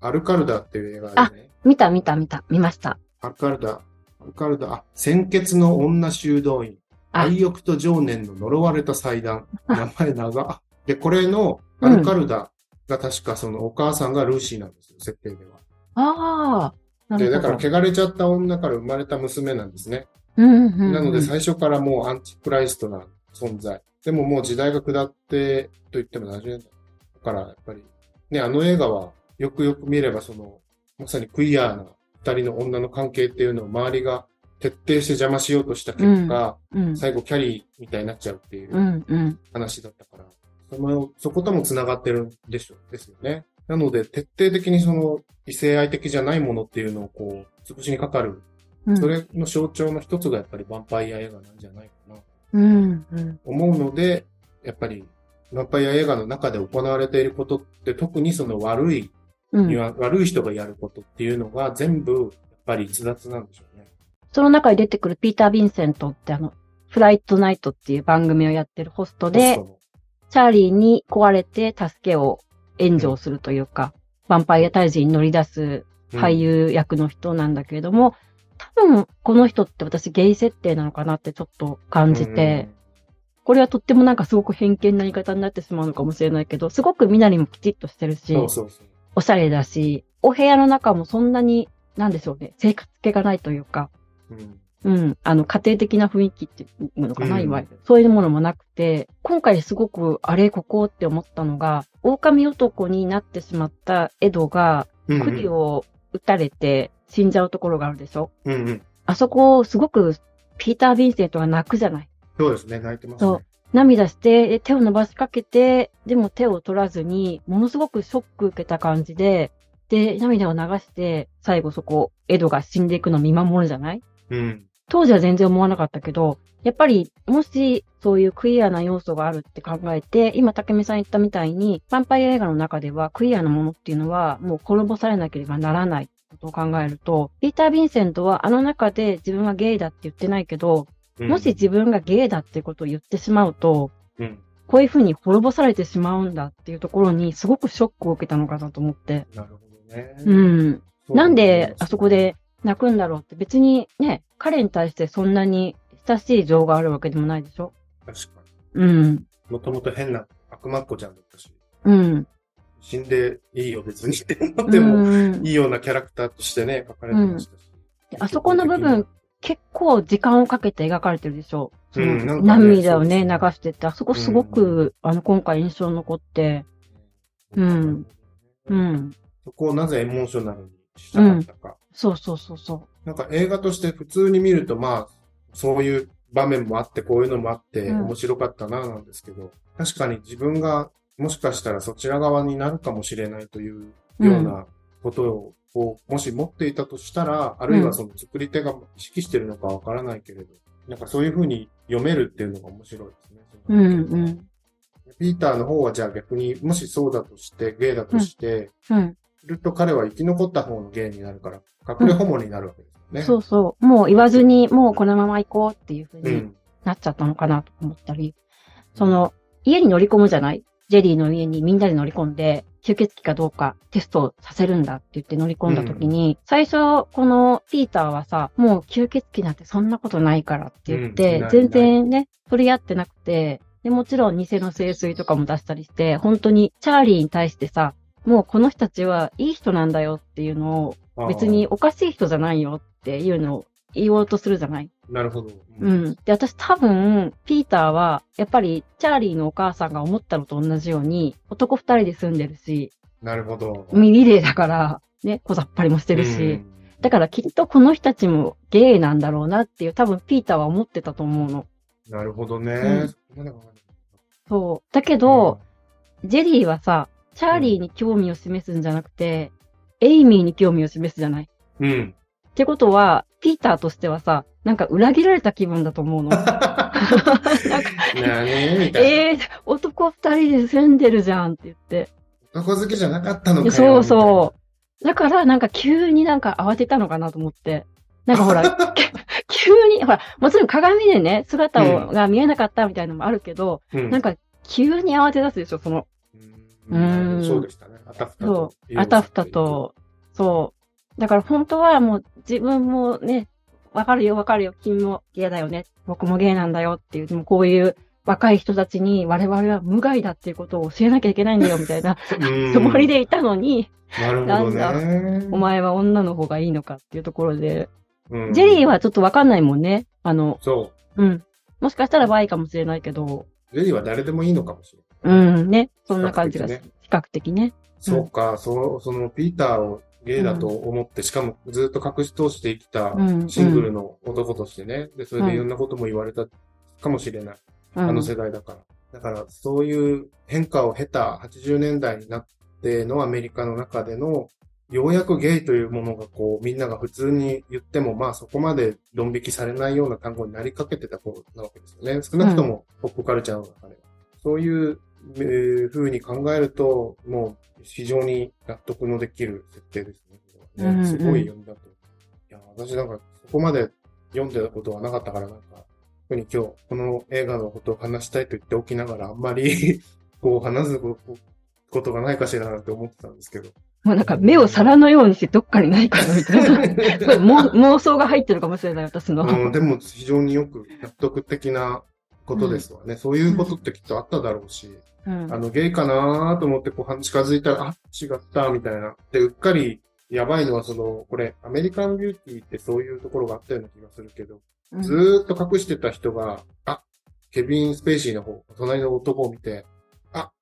Speaker 4: アルカルダっていう映画でね。
Speaker 3: 見た見た見た、見ました。
Speaker 4: アルカルダ、アルカルダ、あ、鮮血の女修道院。
Speaker 3: あ
Speaker 4: 愛欲と情念の呪われた祭壇。名前長。で、これのアルカルダが確かそのお母さんがルーシーなんですよ、設定では。
Speaker 3: ああ、な
Speaker 4: で。だから汚れちゃった女から生まれた娘なんですね。
Speaker 3: うんうんうん、
Speaker 4: なので最初からもうアンチクライストな存在。でももう時代が下ってと言っても70年代。だからやっぱり、ね、あの映画はよくよく見ればその、まさにクイアな二人の女の関係っていうのを周りが徹底して邪魔しようとした結果、
Speaker 3: うん、
Speaker 4: 最後キャリーみたいになっちゃうっていう
Speaker 3: うん、うん。
Speaker 4: 話だったから、その、そことも繋がってるんでしょう、ですよね。なので、徹底的にその、異性愛的じゃないものっていうのをこう、潰しにかかる。
Speaker 3: うん
Speaker 4: それの象徴の一つがやっぱりヴァンパイア映画なんじゃないかな。
Speaker 3: うん、うん。
Speaker 4: 思うので、やっぱり、ヴァンパイア映画の中で行われていることって、特にその悪い、
Speaker 3: うん
Speaker 4: には悪い人がやることっていうのが全部、やっぱり逸脱なんでしょうね。
Speaker 3: その中に出てくるピーター・ヴィンセントってあの、フライトナイトっていう番組をやってるホストでチャーリーに壊れて助けを援助をするというか、ヴァンパイア退治に乗り出す俳優役の人なんだけれども、多分この人って私ゲイ設定なのかなってちょっと感じて、これはとってもなんかすごく偏見な言い方になってしまうのかもしれないけど、すごく身なりもきちっとしてるし、
Speaker 4: そうそうそう。
Speaker 3: おしゃれだし、お部屋の中もそんなに、なんでしょうね、生活気がないというか、
Speaker 4: うん。
Speaker 3: うん、あの、家庭的な雰囲気っていうのかな、
Speaker 4: うん。
Speaker 3: いわゆる。そういうものもなくて、今回すごく、あれ、ここって思ったのが、狼男になってしまったエドが、
Speaker 4: うん
Speaker 3: 釘を撃たれて死んじゃうところがあるでしょ。
Speaker 4: うんうん。
Speaker 3: あそこ、すごく、ピーター・ヴィンセントが泣くじゃない。
Speaker 4: そうですね、泣いてます
Speaker 3: そう。
Speaker 4: ね。
Speaker 3: 涙して、で手を伸ばしかけて、でも手を取らずに、ものすごくショック受けた感じで、で、涙を流して、最後そこ、エドが死んでいくのを見守るじゃない？
Speaker 4: うん。
Speaker 3: 当時は全然思わなかったけど、やっぱり、もし、そういうクイアな要素があるって考えて、今、竹見さん言ったみたいに、ヴァンパイア映画の中では、クイアなものっていうのは、もう滅ぼされなければならないことを考えると、ピーター・ヴィンセントは、あの中で自分はゲイだって言ってないけど、
Speaker 4: うん
Speaker 3: もし自分がゲイだってことを言ってしまうと、
Speaker 4: うん。
Speaker 3: こういうふうに滅ぼされてしまうんだっていうところに、すごくショックを受けたのかなと思って。
Speaker 4: なるほどね。
Speaker 3: うん。なんで、あそこで泣くんだろうって別にね、彼に対してそんなに親しい情があるわけでもないでしょ？
Speaker 4: 確か
Speaker 3: うん。
Speaker 4: に。もともと変な悪魔っ子ちゃんだったし、
Speaker 3: うん。
Speaker 4: 死んでいいよ別にって思っても
Speaker 3: うん
Speaker 4: いいようなキャラクターとしてね、書かれてましたし。
Speaker 3: であそこの部分、結構時間をかけて描かれてるでしょ。その
Speaker 4: うん
Speaker 3: 涙をね、流してって、あそこすごく、あの、今回印象に残って、うん。うん。
Speaker 4: そこをなぜエモーショナルにしたかったか。
Speaker 3: そうそうそうそ
Speaker 4: なんか映画として普通に見ると、まあ、そういう場面もあって、こういうのもあって、
Speaker 3: うん。
Speaker 4: 面白かったな、なんですけど、確かに自分が、もしかしたらそちら側になるかもしれないという
Speaker 3: う。
Speaker 4: ようなことを、こうもし持っていたとしたら、あるいはその作り手が意識してるのかわからないけれど、なんかそういうふうに読めるっていうのが面白いですね。
Speaker 3: うんうん。
Speaker 4: ピーターの方はじゃあ逆に、もしそうだとして、ゲイだとして、
Speaker 3: うん。
Speaker 4: すると彼は生き残った方のゲイになるから、隠れホモになるわけですよね。
Speaker 3: そうそう。もう言わずに、もうこのまま行こうっていう風に
Speaker 4: うん。
Speaker 3: なっちゃったのかなと思ったり、その、家に乗り込むじゃないジェリーの家にみんなで乗り込んで、吸血鬼かどうかテストをさせるんだって言って乗り込んだ時に、最初、このピーターはさ、もう吸血鬼なんてそんなことないからって言って、
Speaker 4: うん
Speaker 3: 全然ね、取り合ってなくて、で、もちろん偽の聖水とかも出したりして、本当にチャーリーに対してさ、もうこの人たちはいい人なんだよっていうのを、別におかしい人じゃないよっていうのを言おうとするじゃない？
Speaker 4: なるほど。
Speaker 3: う。ん。で、私多分、ピーターは、やっぱり、チャーリーのお母さんが思ったのと同じように、男二人で住んでるし、
Speaker 4: なるほど。
Speaker 3: ミリレーだから、ね、小ざっぱりもしてるし、だからきっとこの人たちもゲイなんだろうなっていう、多分ピーターは思ってたと思うの。
Speaker 4: うんなるほどね。
Speaker 3: うん
Speaker 4: そ
Speaker 3: う。だけど、ジェリーはさ、チャーリーに興味を示すんじゃなくて、エイミーに興味を示すじゃない？
Speaker 4: うん。
Speaker 3: ってことは、ピーターとしてはさ、なんか裏切られた気分だと思うの。えー、男二人で住んでるじゃんって言って。
Speaker 4: 男好きじゃなかったのかよ。
Speaker 3: そうそう。だからなんか急になんか慌てたのかなと思って。なんかほら、急に、ほら、もちろん鏡でね、姿を、
Speaker 4: うん
Speaker 3: が見えなかったみたいなのもあるけど、
Speaker 4: みたいな。
Speaker 3: なんか急に慌て出すでしょ、その、
Speaker 4: う
Speaker 3: うん
Speaker 4: ん、そうでしたね。あたふた
Speaker 3: そ
Speaker 4: と。
Speaker 3: う、あたふたと、そう。だから本当はもう自分もね、わかるよわかるよ、君もゲイだよね、僕もゲイなんだよっていう、でもこういう若い人たちに我々は無害だっていうことを教えなきゃいけないんだよ、みたいな
Speaker 4: うん
Speaker 3: つもりでいたのに、
Speaker 4: なるほどね。
Speaker 3: お前は女の方がいいのかっていうところで、
Speaker 4: うん
Speaker 3: ジェリーはちょっとわかんないもんね。あの、
Speaker 4: そ
Speaker 3: うん。もしかしたらバイかもしれないけど、
Speaker 4: う。ジェリーは誰でもいいのかもしれない。
Speaker 3: うん、ね。そんな感じがする。比較的ね。
Speaker 4: そうか、そう、そのピーターをゲイだと思って、しかもずっと隠し通して生きた
Speaker 3: うん
Speaker 4: シングルの男としてね、で、それでいろんなことも言われたかもしれない。
Speaker 3: うん、
Speaker 4: あの世代だから。だから、そういう変化を経た80年代になってのアメリカの中での、ようやくゲイというものがこう、みんなが普通に言っても、まあそこまでドン引きされないような単語になりかけてた頃なわけですよね。少なくともポップカルチャーの中では。そういう、えー風に考えると、もう非常に納得のできる設定ですね。ね
Speaker 3: うんうん
Speaker 4: すごい読みだと。いや、私なんかそこまで読んでたことはなかったから、なんか、特に今日、この映画のことを話したいと言っておきながら、あんまり、こう、話すことがないかしらなって思ってたんですけど。
Speaker 3: もうなんか目を皿のようにしてどっかにないかなみたいな。妄妄想が入ってるかもしれない、私の。
Speaker 4: うん、でも非常によく納得的なことですわね。そういうことってきっとあっただろうし、
Speaker 3: うん
Speaker 4: あの、ゲイかなと思ってこう近づいたら、あ、違った、みたいな。で、うっかり、やばいのはその、これ、アメリカンビューティーってそういうところがあったような気がするけど、
Speaker 3: うん
Speaker 4: ずーっと隠してた人が、あ、ケビン・スペイシーの方、隣の男を見て、あ、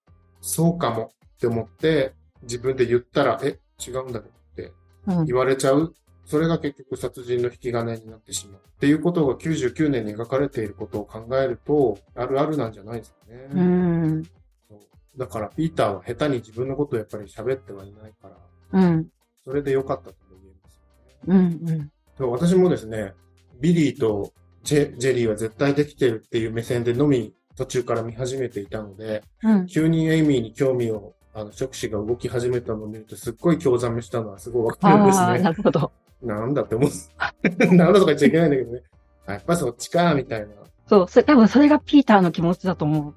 Speaker 4: そうかもって思って、自分で言ったら、え、違うんだけどって
Speaker 3: うん
Speaker 4: 言われちゃう。それが結局殺人の引き金になってしまう。っていうことが99年に描かれていることを考えると、あるあるなんじゃないですかね。
Speaker 3: うん。
Speaker 4: だから、ピーターは下手に自分のことをやっぱり喋ってはいないから、
Speaker 3: うん。
Speaker 4: それで良かったとも言えますよね。
Speaker 3: うん。うん。
Speaker 4: 私もですね、ビリーとジェジェリーは絶対できてるっていう目線でのみ途中から見始めていたので、
Speaker 3: うん。
Speaker 4: 急にエイミーに興味を、あの、食指が動き始めたのを見ると、すっごい興ざめしたのはすごいわかるんです
Speaker 3: ああ、
Speaker 4: ね。
Speaker 3: なるほど。
Speaker 4: なんだって思う。なんだとか言っちゃいけないんだけどね。あやっぱそっちか、みたいな。
Speaker 3: そう、それ多分それがピーターの気持ちだと思う。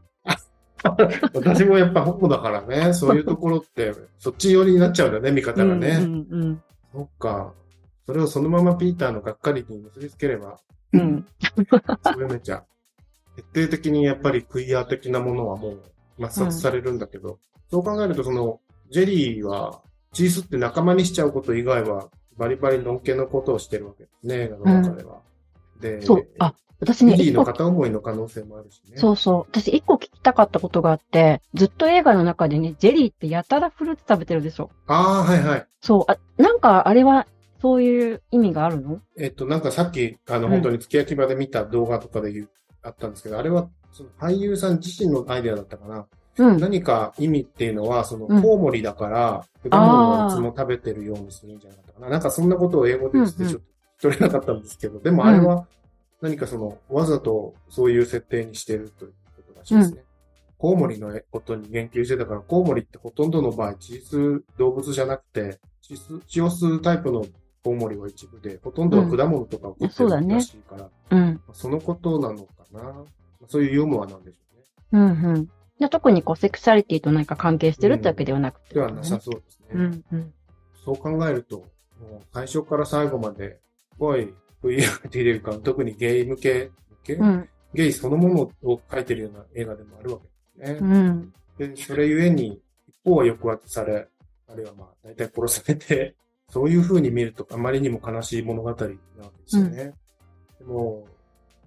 Speaker 4: 私もやっぱホモだからね、そういうところって、そっち寄りになっちゃうんだね、見方がね。
Speaker 3: うん。うん。
Speaker 4: そっか。それをそのままピーターのがっかりに結びつければ、
Speaker 3: うん。うん。
Speaker 4: それめちゃ、徹底的にやっぱりクイア的なものはもう抹殺されるんだけど、そう考えるとその、ジェリーは、血吸って仲間にしちゃうこと以外は、バリバリノンケのことをしてるわけですね、映画の中では。で、
Speaker 3: そう。あ、私ね、
Speaker 4: ビリーの片思いの可能性もあるしね。
Speaker 3: そうそう。私一個聞きたかったことがあって、ずっと映画の中でね、ジェリーってやたらフルーツ食べてるでしょ。
Speaker 4: ああ、はいはい。
Speaker 3: そう。あ、なんかあれは、そういう意味があるの？
Speaker 4: えっと、なんかさっき、あの、
Speaker 3: うん
Speaker 4: 本当に付け焼き場で見た動画とかで言う、あったんですけど、あれは、その俳優さん自身のアイデアだったかな。
Speaker 3: うん。
Speaker 4: 何か意味っていうのは、その、
Speaker 3: うん
Speaker 4: コウモリだから、果物をいつも食べてるようにするんじゃなかったかな。なんかそんなことを英語で言って
Speaker 3: うんうん
Speaker 4: ちょっと取れなかったんですけど、でもあれは、何かその、わざとそういう設定にしてるということらしいですね。コウモリのことに言及してたから、コウモリってほとんどの場合、血吸う動物じゃなくて、血吸血を吸うタイプのコウモリは一部で、ほとんどは果物とかを食ってる
Speaker 3: そうだね
Speaker 4: らしいから、
Speaker 3: うん。
Speaker 4: そのことなのかな。そういうユーモアなんでしょうね。
Speaker 3: うん。うん。で特にこう、セクシャリティと何か関係してるってわけではなくて、
Speaker 4: ではなさそうですね。
Speaker 3: うん、うん。
Speaker 4: そう考えると、もう最初から最後まで、すごいていうか、特にゲイ向け、ゲイ
Speaker 3: うん、
Speaker 4: ゲイそのものを描いてるような映画でもあるわけですね。
Speaker 3: うん。
Speaker 4: で、それゆえに、一方は抑圧され、あるいはまあ、大体殺されて、そういう風に見るとあまりにも悲しい物語なわけですよね。でも、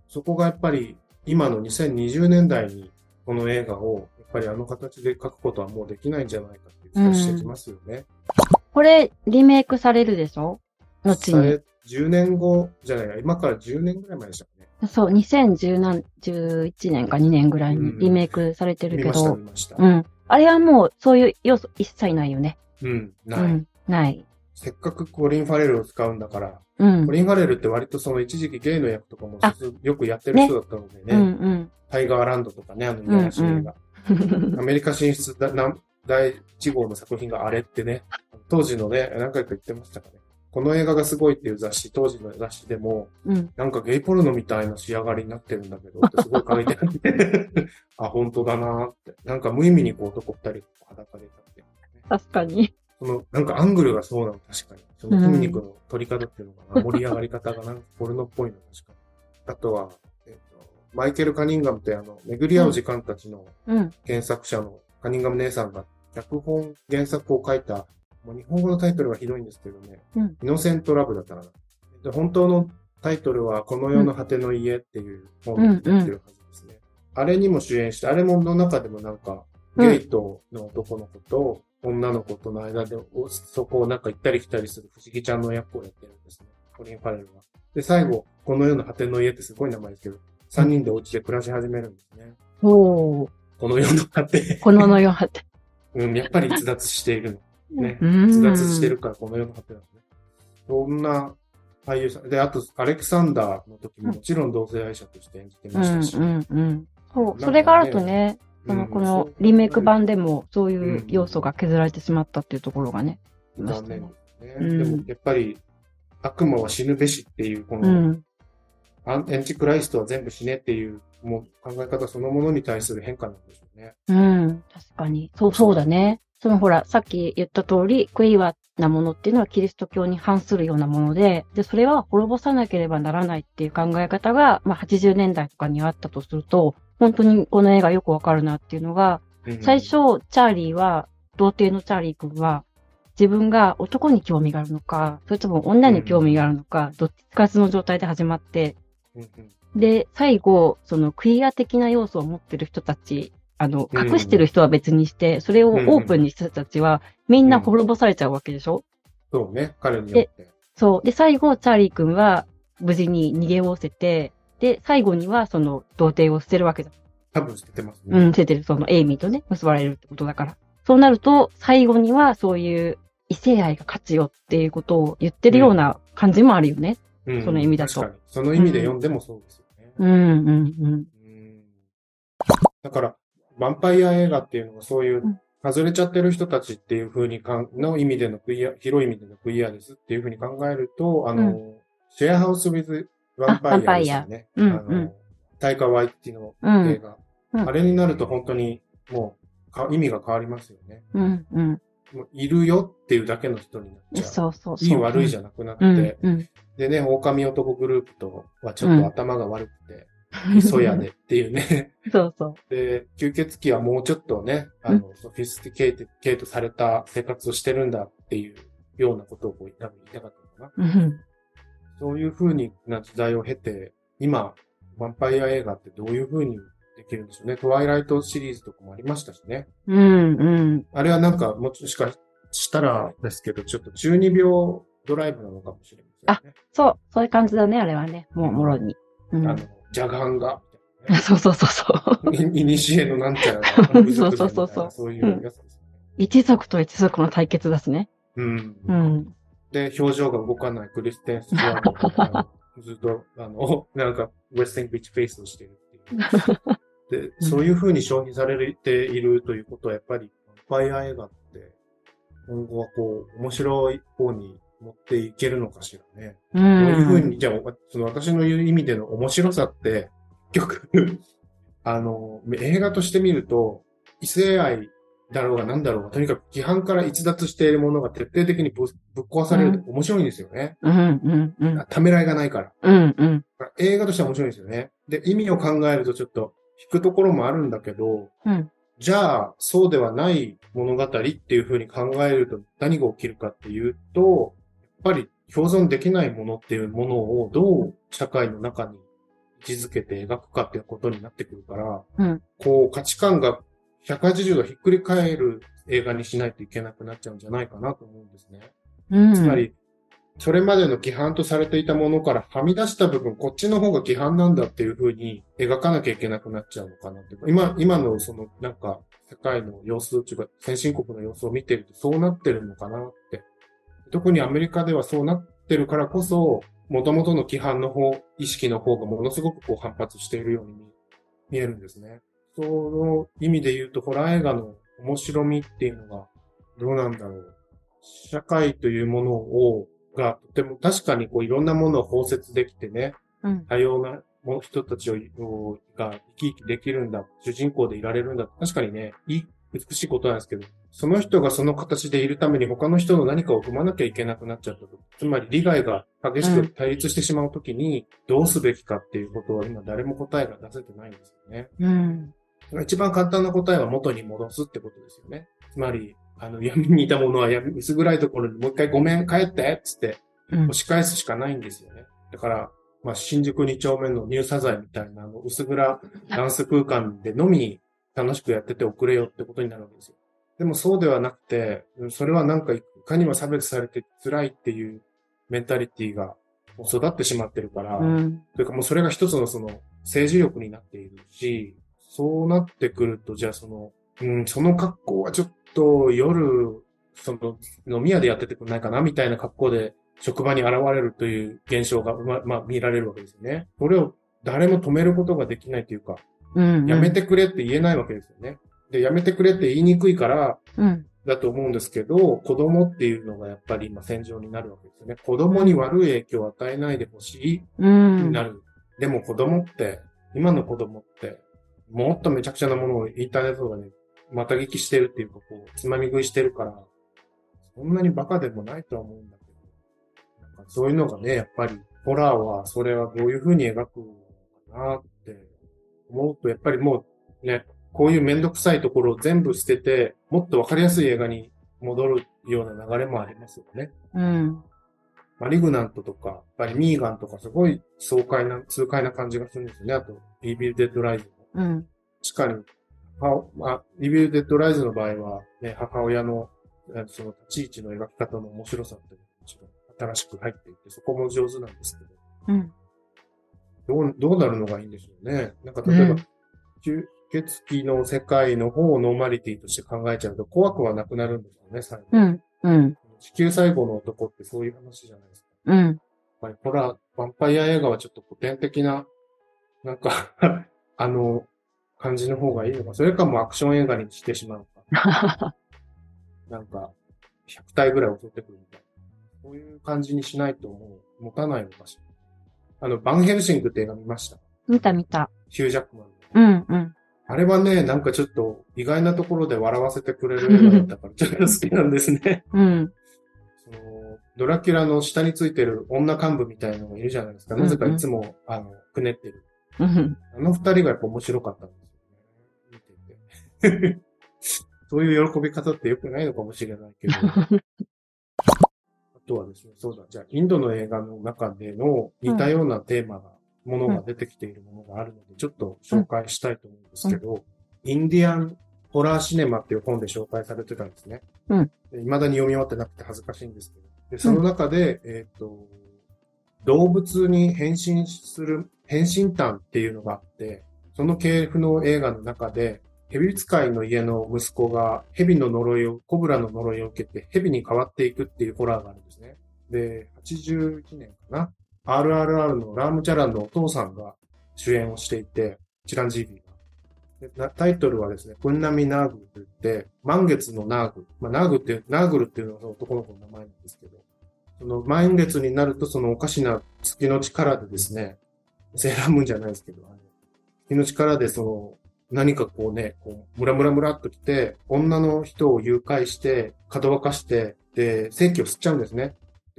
Speaker 4: そこがやっぱり、今の2020年代に、この映画を、やっぱりあの形で描くことはもうできないんじゃないかっていう気がしてきますよね。
Speaker 3: これ、リメイクされるでしょ？後に。
Speaker 4: され10年後じゃないや、今から10年ぐらい前でしたかね。
Speaker 3: そう、2011年か2年ぐらいにリメイクされてるけど、
Speaker 4: 見ました。
Speaker 3: うん。あれはもう、そういう要素一切ないよね。
Speaker 4: うん、ない。
Speaker 3: うん。ない。
Speaker 4: せっかくコリン・ファレルを使うんだから、
Speaker 3: うん
Speaker 4: コ。リン・ファレルって割とその一時期ゲイの役とかも
Speaker 3: あ
Speaker 4: よくやってる人だったのでね、
Speaker 3: うんうん。
Speaker 4: タイガーランドとかね、あの。アメリカ進出だな第1号の作品があれってね、当時のね、何回か言ってましたかね。この映画がすごいっていう雑誌、当時の雑誌でも、
Speaker 3: うん。
Speaker 4: なんかゲイポルノみたいな仕上がりになってるんだけど、ってすごい書いてあって、あ、本当だなーって。なんか無意味にこう男二人裸で立って、
Speaker 3: 確かに。
Speaker 4: その、なんかアングルがそうなの、確かに。その筋肉の取り方っていうのかな、盛り上がり方がなんかポルノっぽいの、確かに。あとは、えっ、と、マイケル・カニンガムってあの、巡り合う時間たちの
Speaker 3: うん。
Speaker 4: 原作者のカニンガム姉さんが脚本、原作を書いた、もう日本語のタイトルがひどいんですけどね、
Speaker 3: うん
Speaker 4: イノセント・ラブだったかな。で本当のタイトルは、この世の果ての家っていう本になってるはずですね。あれにも主演して、あれもの中でもなんか、
Speaker 3: うん
Speaker 4: ゲイとの男の子と女の子との間で、おそこをなんか行ったり来たりする不思議ちゃんの役をやってるんですね。コリン・ファレルは。で、最後、この世の果ての家ってすごい名前ですけど、3人でお家で暮らし始めるんですね。
Speaker 3: おー。
Speaker 4: この世の果て。
Speaker 3: こののよはって。
Speaker 4: うん、やっぱり逸脱しているの。ね。
Speaker 3: うん
Speaker 4: 逸脱してるからこの世の果てなんですね。そんな俳優さん。で、あと、アレクサンダーの時ももちろん同性愛者として演じて
Speaker 3: う
Speaker 4: ましたし。
Speaker 3: んうんうん。そう、
Speaker 4: ね
Speaker 3: それがあるとね、その、
Speaker 4: うん
Speaker 3: このリメイク版でもそういう要素が削られてしまったっていうところがね。
Speaker 4: 残念ですね。
Speaker 3: うん
Speaker 4: でも、やっぱり、悪魔は死ぬべしっていう、こ
Speaker 3: う
Speaker 4: の、
Speaker 3: ん。
Speaker 4: アンエンチクライストは全部死ねっていう、もう考え方そのものに対する変化なんでしょうね。
Speaker 3: うん。確かに。そう、そうだね。そのほら、さっき言った通り、クイワなものっていうのはキリスト教に反するようなもので、で、それは滅ぼさなければならないっていう考え方が、まあ80年代とかにあったとすると、本当にこの映画よくわかるなっていうのが、
Speaker 4: うん
Speaker 3: 最初、チャーリーは、童貞のチャーリー君は、自分が男に興味があるのか、それとも女に興味があるのか、どっちつかずの状態で始まって、で、最後、そのクイア的な要素を持ってる人たち、あの、
Speaker 4: うん
Speaker 3: 隠してる人は別にして、それをオープンにした人たちは、みんな滅ぼされちゃうわけでしょ？
Speaker 4: そうね、彼によって。
Speaker 3: そう。で、最後、チャーリー君は無事に逃げおおせて、で、最後にはその童貞を捨てるわけだ。
Speaker 4: 多分捨ててますね。
Speaker 3: うん、捨ててる、そのエイミーとね、結ばれるってことだから。そうなると、最後にはそういう異性愛が勝つよっていうことを言ってるような感じもあるよね。
Speaker 4: うん
Speaker 3: その意味だと
Speaker 4: 確かに。その意味で読んでもそうですよね。
Speaker 3: うん、うん、うん。
Speaker 4: うんだから、ヴァンパイア映画っていうのはそういう
Speaker 3: うん、
Speaker 4: 外れちゃってる人たちっていう風にかん、の意味でのクイア、広い意味でのクイアですっていう風に考えると、あの、シェアハウス・ウィズ・ヴァンパイアですよね。
Speaker 3: あ
Speaker 4: タイカ・ワイティの
Speaker 3: うん
Speaker 4: 映画。
Speaker 3: うん
Speaker 4: あれになると本当にもうか意味が変わりますよね。
Speaker 3: うん、うん。
Speaker 4: もういるよっていうだけの人になっちゃう。
Speaker 3: そうそうそう。
Speaker 4: いい悪いじゃなくなって、
Speaker 3: うん、うん。
Speaker 4: でね、狼男グループとはちょっと頭が悪くて、粗野でっていうね。
Speaker 3: そうそう。
Speaker 4: で、吸血鬼はもうちょっとね、あの、ソフィスティケーケートされた生活をしてるんだっていうようなことをこう多分言いたかったのかな。
Speaker 3: うん
Speaker 4: そういう風にな時代を経て、今、ヴァンパイア映画ってどういう風にできるんでしょうね。トワイライトシリーズとかもありましたしね。
Speaker 3: うん、うん。
Speaker 4: あれはなんか、もしかしたらですけど、ちょっと中二病ドライブなのかもしれませんね。
Speaker 3: そう、そういう感じだね、あれはね。もう、もろに。うん
Speaker 4: あの、ジャガンが、
Speaker 3: そうそうそうそう。
Speaker 4: いいにしえのなんちゃらが、
Speaker 3: そうそうそうそう
Speaker 4: そういうやつですね。
Speaker 3: 一族と一族の対決ですね。
Speaker 4: うん。
Speaker 3: うん。
Speaker 4: で、表情が動かないクリステン・スがずっと、あの、なんか、ウェスティング・ビッチ・フェイスをしているっていう。で、そういう風に消費されているということは、やっぱり、ヴァンパイア映画って、今後はこう、面白い方に持っていけるのかしらね。
Speaker 3: う。
Speaker 4: どういうん風に、じゃあ、その私の言う意味での面白さって、結局、あの、映画として見ると、異性愛だろうが何だろうが、とにかく規範から逸脱しているものが徹底的にぶぶっ壊されると面白いんですよね。
Speaker 3: うん、うん、うん。
Speaker 4: ためらいがないから。
Speaker 3: うん、うん。
Speaker 4: 映画としては面白いんですよね。で、意味を考えるとちょっと引くところもあるんだけど、
Speaker 3: うん
Speaker 4: じゃあ、そうではない物語っていうふうに考えると何が起きるかっていうと、ぱり共存できないものっていうものをどう社会の中に位置づけて描くかっていうことになってくるから、
Speaker 3: うん
Speaker 4: こう価値観が180度ひっくり返る映画にしないといけなくなっちゃうんじゃないかなと思うんですね。
Speaker 3: うん。
Speaker 4: つまり、それまでの規範とされていたものからはみ出した部分、こっちの方が規範なんだっていう風に描かなきゃいけなくなっちゃうのかなって。今、今のその、なんか、世界の様子っていうか、先進国の様子を見てるとそうなってるのかなって。特にアメリカではそうなってるからこそ、元々の規範の方、意識の方がものすごくこう反発しているように見えるんですね。その意味で言うと、ホラー映画の面白みっていうのが、どうなんだろう。社会というものを、が、とても確かにこういろんなものを包摂できてね、
Speaker 3: うん。
Speaker 4: 多様なも人たちを、をが生き生きできるんだ、主人公でいられるんだ。確かにね、いい、美しいことなんですけど、その人がその形でいるために他の人の何かを踏まなきゃいけなくなっちゃったと。つまり利害が激しく対立してしまうときに、どうすべきかっていうことは今誰も答えが出せてないんですよね。
Speaker 3: うん。
Speaker 4: 一番簡単な答えは元に戻すってことですよね。つまり、あの、闇にいたものは闇、薄暗いところにもう一回ごめん、帰ってっつって、
Speaker 3: うん
Speaker 4: 押。し返すしかないんですよね。だから、まあ、新宿2丁目のニューサザエみたいな、あの、薄暗ダンス空間でのみ楽しくやってておくれよってことになるわけですよ。でもそうではなくて、それはなんかいかにも差別されて辛いっていうメンタリティが育ってしまってるから、
Speaker 3: うん。
Speaker 4: というかもうそれが一つのその政治力になっているし、そうなってくると、じゃあその、うん、その格好はちょっと夜、その飲み屋でやっててくれないかなみたいな格好で職場に現れるという現象が、ま、まあ見られるわけですよね。これを誰も止めることができないというか、
Speaker 3: うん。
Speaker 4: やめてくれって言えないわけですよね。で、やめてくれって言いにくいから、
Speaker 3: うん。
Speaker 4: だと思うんですけど、子供っていうのがやっぱり今戦場になるわけですよね。子供に悪い影響を与えないでほしい
Speaker 3: うん。
Speaker 4: になる。でも子供って、今の子供って、もっとめちゃくちゃなものをインターネットがね、また聞きしてるっていうか、こう、つまみ食いしてるから、そんなにバカでもないとは思うんだけど、なんかそういうのがね、やっぱり、ホラーは、それはどういう風に描くのかなって思うと、やっぱりもうね、こういうめんどくさいところを全部捨てて、もっとわかりやすい映画に戻るような流れもありますよね。
Speaker 3: うん。
Speaker 4: マリグナントとか、やっぱりミーガンとかすごい爽快な、痛快な感じがするんですよね。あと、リビル・デッド・ライズも。
Speaker 3: うん。
Speaker 4: 確かに、はまあ、リビル・デッド・ライズの場合は、ね、母親の、えその立ち位置の描き方の面白さっていうのが新しく入っていて、そこも上手なんですけど、
Speaker 3: うん。
Speaker 4: どう、どうなるのがいいんでしょうね。なんか例えば、
Speaker 3: うん
Speaker 4: 吸血鬼の世界の方を normality として考えちゃうと怖くはなくなるんですよね、最後。
Speaker 3: うん。うん。
Speaker 4: 地球最後の男ってそういう話じゃないですか。
Speaker 3: うん。
Speaker 4: やっぱりホラー、ヴァンパイア映画はちょっと古典的な、なんか、あの、感じの方がいいのか。それかもうアクション映画にしてしまうか。なんか、100体ぐらい襲ってくるみたいな。そういう感じにしないともう持たないのかしら。あの、バンヘルシングって映画見ました？
Speaker 3: 見た見た。
Speaker 4: ヒュージャックマンの。
Speaker 3: うん。うん。
Speaker 4: あれはね、なんかちょっと意外なところで笑わせてくれる映画だったから、ちょっと好きなんですね。
Speaker 3: うん。
Speaker 4: その、ドラキュラの下についてる女幹部みたいなのがいるじゃないですか。なぜかいつも、あの、くねってる。
Speaker 3: うん。
Speaker 4: あの二人がやっぱ面白かったんですよね。見てて。そういう喜び方って良くないのかもしれないけど。あとはですね、そうだ、じゃあ、インドの映画の中での似たようなテーマが、ものが出てきているものがあるので、ちょっと紹介したいと思うんですけど、インディアンホラーシネマっていう本で紹介されてたんですね。
Speaker 3: うん
Speaker 4: で未だに読み終わってなくて恥ずかしいんですけど。で、その中で、えっ、と、動物に変身する、変身譚っていうのがあって、その系譜の映画の中で、蛇使いの家の息子が蛇の呪いを、コブラの呪いを受けて蛇に変わっていくっていうホラーがあるんですね。で、81年かな。RRR のラームチャランのお父さんが主演をしていて、チランジービーが。タイトルはですね、プンナミナーグルと言って、満月のナーグル。まあ、ナーグルって、ナーグルっていうのは男の子の名前なんですけど、その満月になるとそのおかしな月の力でですね、セーラームーンじゃないですけど、月の力でその何かこうね、こう、ムラムラムラっと来て、女の人を誘拐して、かどわかして、で、正規を吸っちゃうんですね。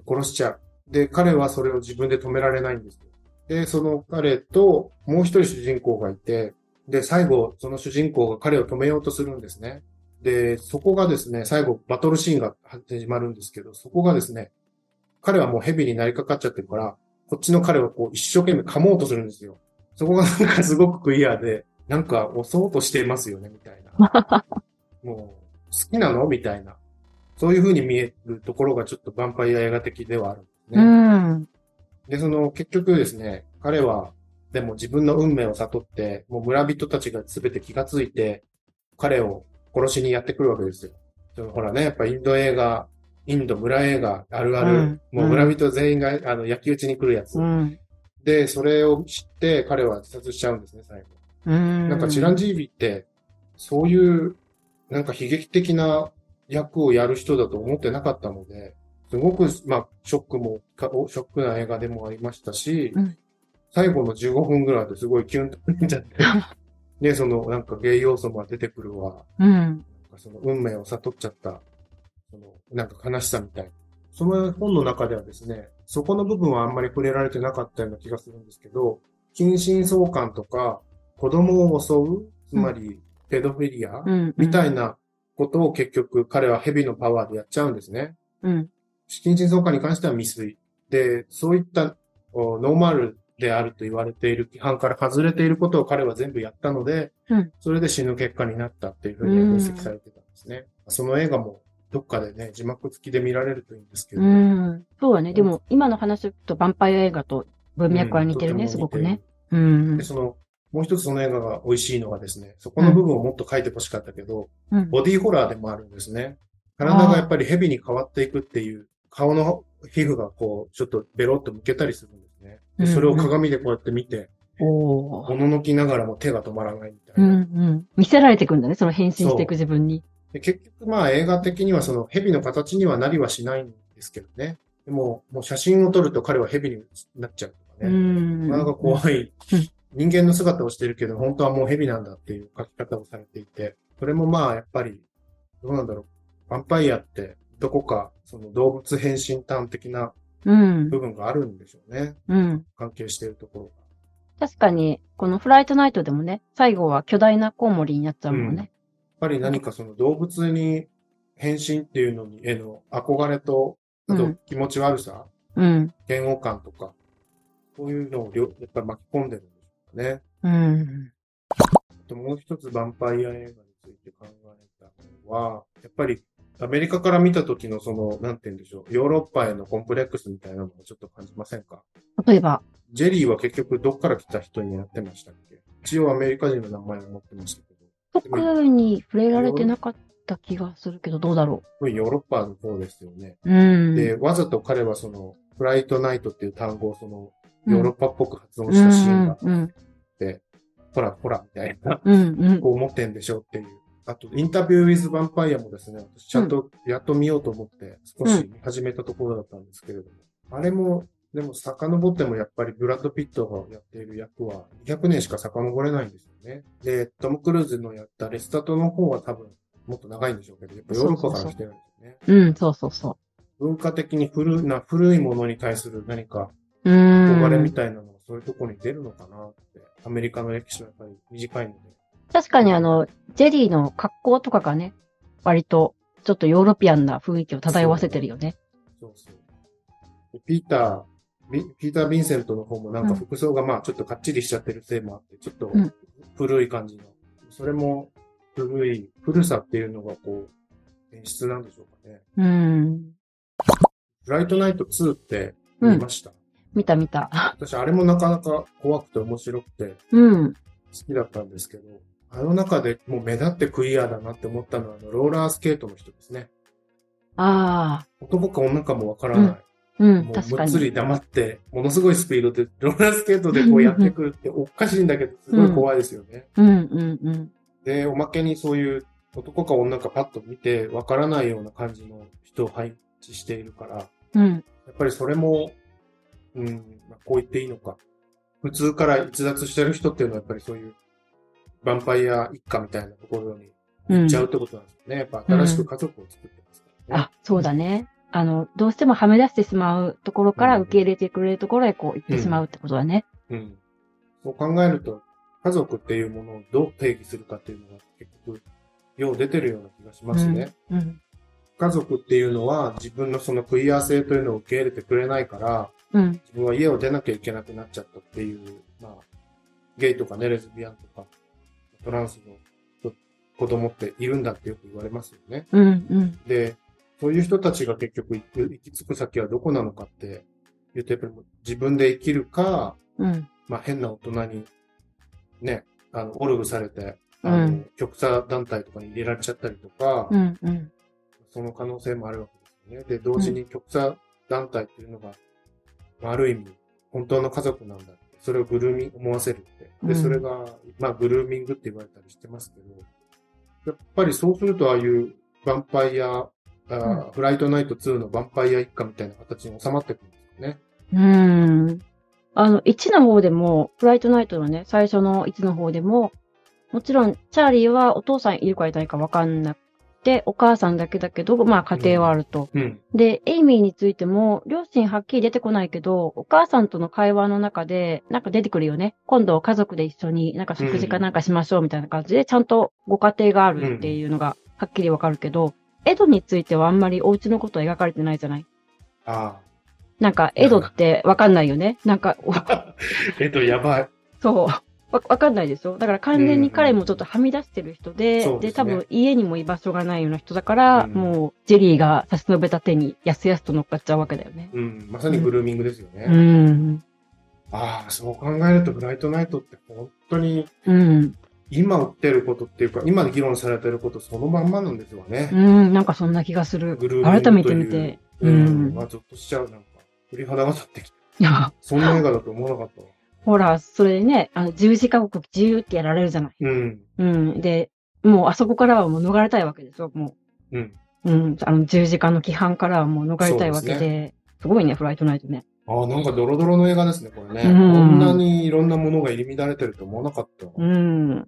Speaker 4: 殺しちゃう。で、彼はそれを自分で止められないんですよ。で、その彼と、もう一人主人公がいて、で、最後、その主人公が彼を止めようとするんですね。で、そこがですね、最後、バトルシーンが始まるんですけど、そこがですね、彼はもうヘビになりかかっちゃってるから、こっちの彼はこう一生懸命噛もうとするんですよ。そこがなんかすごくクリアで、なんか押そうとしてますよね、みたいな。もう、好きなの？みたいな。そういう風に見えるところがちょっとヴァンパイア映画的ではあるんです
Speaker 3: う
Speaker 4: ね。
Speaker 3: ん。
Speaker 4: で、その結局ですね、彼は、でも自分の運命を悟って、もう村人たちが全て気がついて、彼を殺しにやってくるわけですよ。そのほらね、やっぱインド映画、インド村映画、あるある、
Speaker 3: うん
Speaker 4: もう村人全員が、あの、焼き討ちに来るやつ。
Speaker 3: うん。
Speaker 4: で、それを知って彼は自殺しちゃうんですね、最後。
Speaker 3: うん。
Speaker 4: なんかチランジービって、そういう、なんか悲劇的な役をやる人だと思ってなかったので、すごく、まあ、ショックも、ショックな映画でもありましたし、
Speaker 3: うん
Speaker 4: 最後の15分ぐらいですごいキュンとなっちゃって、で、その、なんかゲイ要素も出てくるわ、
Speaker 3: うん。
Speaker 4: なんかその運命を悟っちゃった、その、なんか悲しさみたいな。その本の中ではですね、そこの部分はあんまり触れられてなかったような気がするんですけど、近親相関とか、子供を襲う、つまり、ペドフィリア、
Speaker 3: うん。
Speaker 4: みたいなことを結局彼は蛇のパワーでやっちゃうんですね。
Speaker 3: うん。
Speaker 4: 近親相関に関しては未遂。で、そういったおノーマルであると言われている規範から外れていることを彼は全部やったので、
Speaker 3: うん
Speaker 4: それで死ぬ結果になったっていうふうに分析されてたんですね。その映画もどっかでね、字幕付きで見られるといいんですけど。
Speaker 3: うん。そうだね。でも、今の話とヴァンパイア映画と文脈は似てるね、
Speaker 4: うん
Speaker 3: すごくね。。うん
Speaker 4: で、。その、もう一つその映画が美味しいのがですね、そこの部分をもっと書いてほしかったけど、
Speaker 3: うん。
Speaker 4: ボディーホラーでもあるんですね。体がやっぱり蛇に変わっていくっていう、顔の皮膚がこう、ちょっとベロッとむけたりするんですね。でそれを鏡でこうやって見て、
Speaker 3: おー
Speaker 4: おののきながらも手が止まらないみたい
Speaker 3: うん
Speaker 4: な。
Speaker 3: うん。見せられていくんだね、その変身していく自分に。
Speaker 4: で結局まあ映画的にはその蛇の形にはなりはしないんですけどね。でも、もう写真を撮ると彼は蛇になっちゃうとか
Speaker 3: う
Speaker 4: ね。
Speaker 3: ん。
Speaker 4: なかなか怖い
Speaker 3: うん。
Speaker 4: 人間の姿をしてるけど、本当はもう蛇なんだっていう書き方をされていて、それもまあやっぱり、どうなんだろう。ヴァンパイアって、どこか、その動物変身端的な
Speaker 3: うん。
Speaker 4: 部分があるんでしょうね。
Speaker 3: うん。
Speaker 4: 関係しているところ
Speaker 3: 確かに、このフライトナイトでもね、最後は巨大なコウモリになっちゃうもんね。
Speaker 4: やっぱり何かその動物に変身っていうのに、への憧れと、あと
Speaker 3: うん
Speaker 4: 気持ち悪さ、
Speaker 3: うん。
Speaker 4: 嫌悪感とか、そういうのを両やっぱり巻き込んでるんでね。
Speaker 3: うん。
Speaker 4: あともう一つヴァンパイア映画について考えたのは、やっぱりアメリカから見た時のその、なんて言うんでしょう、ヨーロッパへのコンプレックスみたいなのもちょっと感じませんか？
Speaker 3: 例えば、
Speaker 4: ジェリーは結局どっから来た人になってましたっけ？一応アメリカ人の名前を持ってましたけど、
Speaker 3: 特に触れられてなかった気がするけど、どうだろ
Speaker 4: これヨーロッパの方ですよね。
Speaker 3: う。うん。
Speaker 4: で、わざと彼はその、フライトナイトっていう単語をその、
Speaker 3: うん
Speaker 4: ヨーロッパっぽく発音したシーンがあ
Speaker 3: うん
Speaker 4: って、ほらほら、みたいな。こう思ってんでしょっていう。あと、インタビューウィズ・ヴァンパイアもですね、私ちゃんとやっと見ようと思って、少し見始めたところだったんですけれども、あれも、でも遡ってもやっぱりブラッド・ピットがやっている役は200年しか遡れないんですよね。で、トム・クルーズのやったレスタトの方は多分もっと長いんでしょうけど、やっぱヨーロッパから来てるんですよね。
Speaker 3: うん、そうそうそ
Speaker 4: 文化的に古な、古いものに対する何か。憧れみたいなのがそういうところに出るのかなって、アメリカの歴史はやっぱり短いので。
Speaker 3: 確かにあの、ジェリーの格好とかがね、割と、ちょっとヨーロピアンな雰囲気を漂わせてるよね。
Speaker 4: そうそう。でピーター、ビピーター・ヴィンセントの方もなんか
Speaker 3: うん
Speaker 4: 服装がまあちょっとかっちりしちゃってるせいもあって、ちょっと
Speaker 3: うん
Speaker 4: 古い感じの。それも古い、古さっていうのがこう、演出なんでしょうかね。
Speaker 3: うん。
Speaker 4: フライトナイト2って見ました、
Speaker 3: 見た見た。
Speaker 4: 私あれもなかなか怖くて面白くて
Speaker 3: うん。
Speaker 4: 好きだったんですけど、あの中でもう目立ってクリアだなって思ったのはあのローラースケートの人ですね。
Speaker 3: ああ。
Speaker 4: 男か女かもわからない。
Speaker 3: うん、
Speaker 4: もう
Speaker 3: 確かに。
Speaker 4: むっつり黙って、ものすごいスピードで、ローラースケートでこうやってくるっておかしいんだけど、すごい怖いですよね。
Speaker 3: うん、うん、うん。
Speaker 4: で、おまけにそういう男か女かパッと見て、わからないような感じの人を配置しているから、
Speaker 3: うん。
Speaker 4: やっぱりそれも、うん、まあこう言っていいのか。普通から逸脱してる人っていうのはやっぱりそういう、ヴァンパイア一家みたいなところに
Speaker 3: うん
Speaker 4: 行っちゃうってことなんですよね。やっぱ新しく家族を作ってますからね。
Speaker 3: あ、そうだね。あの、どうしてもはみ出してしまうところから
Speaker 4: うん
Speaker 3: 受け入れてくれるところへこう行ってしまうってことだね。
Speaker 4: うん。そう考えると、家族っていうものをどう定義するかっていうのが結局、よう出てるような気がしますね。
Speaker 3: うん。
Speaker 4: 家族っていうのは自分のそのクイア性というのを受け入れてくれないから、
Speaker 3: うん。
Speaker 4: 自分は家を出なきゃいけなくなっちゃったっていう、まあ、ゲイとかね、レズビアンとか、トランスの子子供っているんだってよく言われますよね。
Speaker 3: うん。うん。
Speaker 4: で、そういう人たちが結局行く行き着く先はどこなのかって言うと、やっぱり自分で生きるか、
Speaker 3: うん。
Speaker 4: まあ変な大人に、ね、あの、オルグされて、あの、
Speaker 3: うん
Speaker 4: 極左団体とかに入れられちゃったりとか、
Speaker 3: うん。うん。
Speaker 4: その可能性もあるわけですよね。で、同時に極左団体っていうのが、まあある意味、本当の家族なんだって、それをグルーミング思わせるって。で、
Speaker 3: うん
Speaker 4: それが、まあグルーミングって言われたりしてますけど、やっぱりそうするとああいうヴァンパイア、あフライトナイト2のヴァンパイア一家みたいな形に収まってくるんですよね。
Speaker 3: うん。あの、1の方でも、フライトナイトのね、最初の1の方でも、もちろん、チャーリーはお父さんいるかいないかわかんなくて、お母さんだけだけど、まあ家庭はあると。
Speaker 4: うん。
Speaker 3: で、エイミーについても、両親はっきり出てこないけど、お母さんとの会話の中で、なんか出てくるよね。今度家族で一緒になんか食事かなんかしましょうみたいな感じで、ちゃんとご家庭があるっていうのがはっきりわかるけど、エドについてはあんまりお家のことは描かれてないじゃない？
Speaker 4: あ
Speaker 3: なんか、エドってわかんないよね。なんか、お
Speaker 4: あ。えっと、やばい。
Speaker 3: そう。わ、わかんないでしょだから完全に彼もちょっとはみ出してる人で、で、
Speaker 4: そうですね
Speaker 3: 多分家にも居場所がないような人だから、
Speaker 4: うん
Speaker 3: もう、ジェリーが差し伸べた手に、やすやすと乗っかっちゃうわけだよね。
Speaker 4: うん。まさにグルーミングですよね。
Speaker 3: うん。
Speaker 4: ああ、そう考えると、フライトナイトって本当に
Speaker 3: うん。
Speaker 4: 今売ってることっていうか、今議論されてることそのまんまなんですよね。
Speaker 3: うん、なんかそんな気がする。
Speaker 4: グルーミング
Speaker 3: 改めて見て。
Speaker 4: う。
Speaker 3: うんん
Speaker 4: まあ、ゾッとしちゃう。なんか、鳥肌が立ってきた。
Speaker 3: いや、
Speaker 4: そんな映画だと思わなかったわ。
Speaker 3: ほら、それでね、あの、十字架国自由ってやられるじゃない。
Speaker 4: うん。
Speaker 3: うん。で、もうあそこからはもう逃れたいわけでしょ、も
Speaker 4: うん。
Speaker 3: う。うん。あの、十字架の規範からはもう逃れたいわけで。
Speaker 4: そうです
Speaker 3: ごいね、フライトナイトね。
Speaker 4: ああ、なんかドロドロの映画ですね、これね。
Speaker 3: うん
Speaker 4: こんなにいろんなものが入り乱れてると思わなかったわ。
Speaker 3: うん。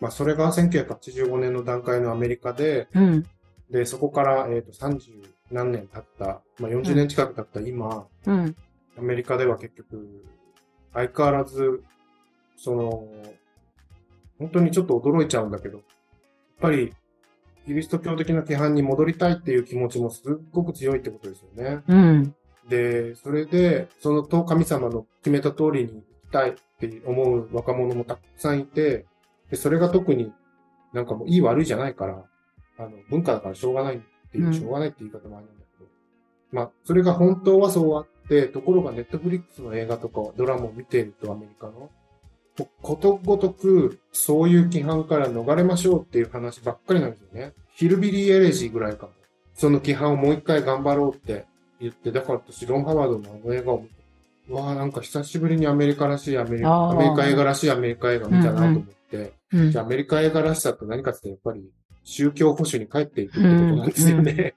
Speaker 4: まあ、それが1985年の段階のアメリカで、
Speaker 3: うん。
Speaker 4: で、そこから、えっ、と、30何年経った、まあ、40年近く経った今、
Speaker 3: うん。
Speaker 4: アメリカでは結局、相変わらず、その、本当にちょっと驚いちゃうんだけど、やっぱり、キリスト教的な規範に戻りたいっていう気持ちもすっごく強いってことですよね。
Speaker 3: うん。
Speaker 4: で、それで、そのと神様の決めた通りに行きたいって思う若者もたくさんいて、で、それが特になんかもういい悪いじゃないから、あの、文化だからしょうがないっていう、
Speaker 3: うん
Speaker 4: しょうがないって言い方もあるんだけど、まあ、それが本当はそうあって、ところがネットフリックスの映画とかドラマを見ているとアメリカの、ことごとくそういう規範から逃れましょうっていう話ばっかりなんですよね。ヒルビリー・エレジーぐらいかも。その規範をもう一回頑張ろうって言って、だから私、ロン・ハワードのあの映画を見て、うわあなんか久しぶりにアメリカらしいアメリカ、アメリカ映画らしいアメリカ映画見たなと思って、
Speaker 3: うん
Speaker 4: じゃあアメリカ映画らしさって何かってやっぱり宗教保守に帰っていくってことなんですよね。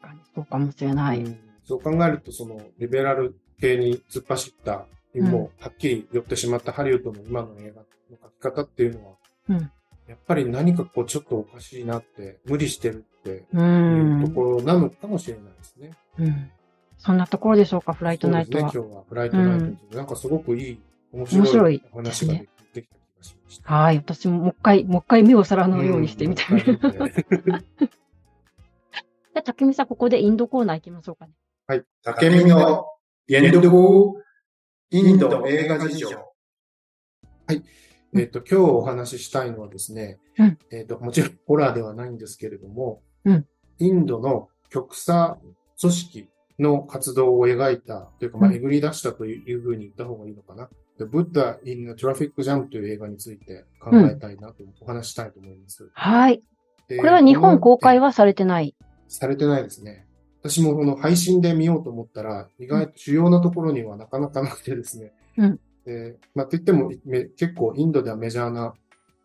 Speaker 3: 確かにそうかもしれない。
Speaker 4: うんそう考えると、その、リベラル系に突っ走った、もうはっきり寄ってしまったハリウッドの今の映画の描き方っていうのは、
Speaker 3: うん
Speaker 4: やっぱり何かこうちょっとおかしいなって、無理してるって
Speaker 3: う。
Speaker 4: いうんところなのかもしれないですね。
Speaker 3: うん。そんなところでしょうか、フライトナイトは。
Speaker 4: そうですね、今日はフライトナイトについてなんかすごくいい、面
Speaker 3: 面白い
Speaker 4: 話ができた気がしました。
Speaker 3: はい。私ももう一回、もう一回目を皿のようにしてみたいな。
Speaker 4: うん
Speaker 3: じゃあ、竹見さん、ここでインドコーナー行きましょうかね。
Speaker 4: はい。
Speaker 1: 竹見の原読インド映画事情。
Speaker 4: えっ、と、今日お話ししたいのはですね、
Speaker 3: うん
Speaker 4: えっ、と、もちろんホラーではないんですけれども、
Speaker 3: うん
Speaker 4: インドの極左組織の活動を描いた、というか、まあ、
Speaker 3: うん
Speaker 4: えぐり出したというふうに言った方がいいのかな。The Buddha in the Traffic Jam という映画について考えたいなと、お話したいと思います。
Speaker 3: はい。
Speaker 4: で
Speaker 3: これは日本公開
Speaker 4: は
Speaker 3: はされてない？
Speaker 4: されてないですね。私もこの配信で見ようと思ったら、意外と主要なところにはなかなかなくてですね。
Speaker 3: うん
Speaker 4: でまあ、といっても、め結構インドではメジャーな、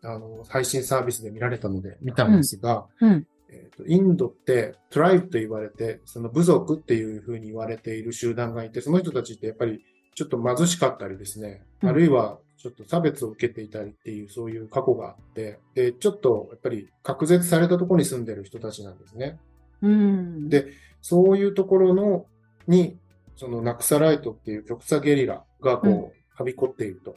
Speaker 4: あの、配信サービスで見られたので見たんですが、
Speaker 3: うん。
Speaker 4: えーとインドってトライブと言われて、その部族っていうふうに言われている集団がいて、その人たちってやっぱりちょっと貧しかったりですね、
Speaker 3: うん
Speaker 4: あるいはちょっと差別を受けていたりっていうそういう過去があって、で、ちょっとやっぱり隔絶されたところに住んでる人たちなんですね。
Speaker 3: うん。
Speaker 4: でそういうところの、に、そのナクサライトっていう極左ゲリラがこう、
Speaker 3: うん
Speaker 4: はびこっていると。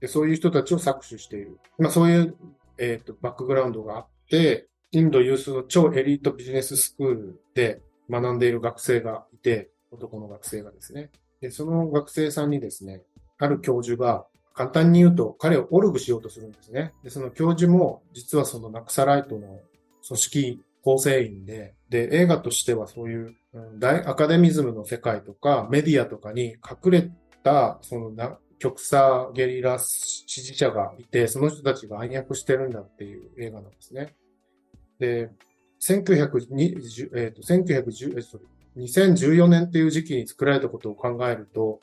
Speaker 4: で、そういう人たちを搾取している。まあそういう、えっ、と、バックグラウンドがあって、インド有数の超エリートビジネススクールで学んでいる学生がいて、男の学生がですね。で、その学生さんにですね、ある教授が、簡単に言うと彼をオルグしようとするんですね。で、その教授も、実はそのナクサライトの組織構成員で、で、映画としてはそういう、うん大アカデミズムの世界とかメディアとかに隠れた、そのな、極左ゲリラ支持者がいて、その人たちが暗躍してるんだっていう映画なんですね。で、1920えっ、と、1910、えー、sorry 2014年っていう時期に作られたことを考えると、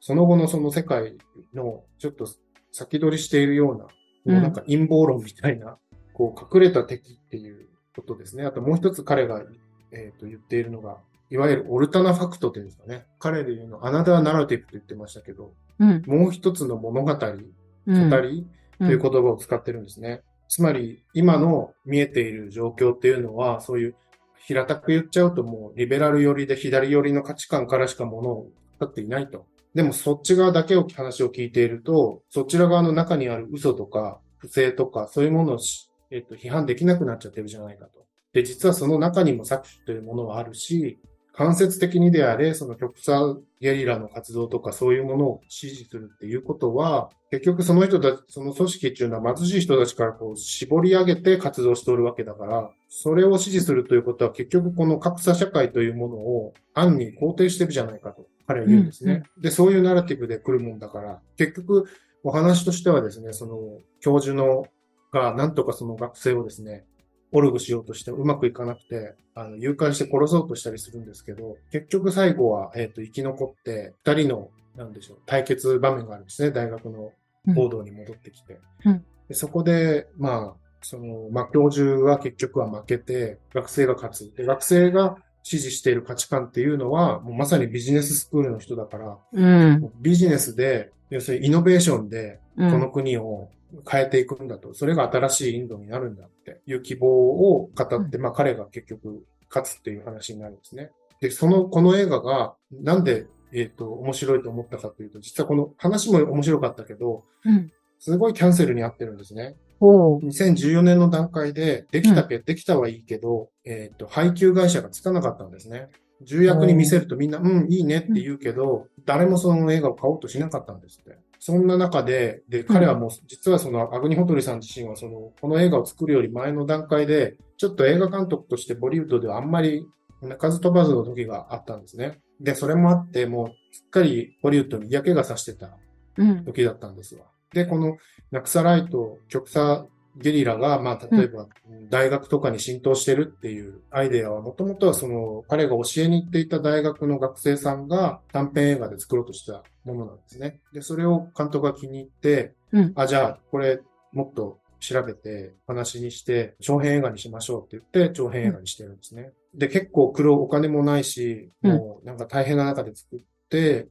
Speaker 4: その後のその世界のちょっと先取りしているような、
Speaker 3: うん
Speaker 4: もうなんか陰謀論みたいな、こう隠れた敵っていうことですね。あともう一つ彼が、えー、と言っているのが、いわゆるオルタナファクトっていうんですかね。彼で言うの、アナダーナラティブと言ってましたけど、
Speaker 3: うん。
Speaker 4: もう一つの物語、語
Speaker 3: うん。
Speaker 4: りという言葉を使ってるんですね。つまり、今の見えている状況っていうのは、そういう、平たく言っちゃうともう、リベラル寄りで左寄りの価値観からしかものを語っていないと。でも、そっち側だけを話を聞いていると、そちら側の中にある嘘とか、不正とか、そういうものをし、えっと、批判できなくなっちゃってるじゃないかと。で、実はその中にも搾取というものはあるし、間接的にであれ、その極左ゲリラの活動とかそういうものを支持するっていうことは、結局その人たち、その組織っていうのは貧しい人たちからこう絞り上げて活動しておるわけだから、それを支持するということは結局この格差社会というものを暗に肯定してるじゃないかと彼は言うんですね。で、そういうナラティブで来るもんだから、結局お話としてはですね、その教授のがなんとかその学生をですね、オルグしようとしてうまくいかなくて、あの、誘拐して殺そうとしたりするんですけど、結局最後は、えっ、と、生き残って、二人の、なんでしょう、対決場面があるんですね、大学の報道に戻ってきて。
Speaker 3: うん
Speaker 4: でそこで、まあ、その、まあ、教授は結局は負けて、学生が勝つ。で、学生が支持している価値観っていうのは、もうまさにビジネススクールの人だから、
Speaker 3: うん。
Speaker 4: ビジネスで、要するにイノベーションで、
Speaker 3: うん。
Speaker 4: この国を変えていくんだと、それが新しいインドになるんだっていう希望を語って、まあ彼が結局勝つっていう話になるんですね。で、その、この映画がなんで、えっ、と、面白いと思ったかというと、実はこの話も面白かったけど、
Speaker 3: うん。
Speaker 4: すごいキャンセルに合ってるんですね。
Speaker 3: ほう。
Speaker 4: 2014年の段階で、できたけ、できたはいいけど、えっ、と、配給会社がつかなかったんですね。重役に見せるとみんな、うん、いいねって言うけど、誰もその映画を買おうとしなかったんですって。そんな中で、で、彼はもう、実はその、アグニホトリさん自身はその、この映画を作るより前の段階で、ちょっと映画監督としてボリウッドではあんまり鳴かず飛ばずの時があったんですね。で、それもあって、もう、すっかりボリウッドに嫌気がさしてた
Speaker 3: うん。
Speaker 4: 時だったんですわ。で、このナクサライト、極左ゲリラが、まあ、例えば、大学とかに浸透してるっていうアイデアは、もともとはその、彼が教えに行っていた大学の学生さんが短編映画で作ろうとしたものなんですね。で、それを監督が気に入って、
Speaker 3: うん。
Speaker 4: あ、じゃあ、これ、もっと調べて、話にして、長編映画にしましょうって言って、長編映画にしてるんですね。で、結構苦労、お金もないし、もうなんか大変な中で作って、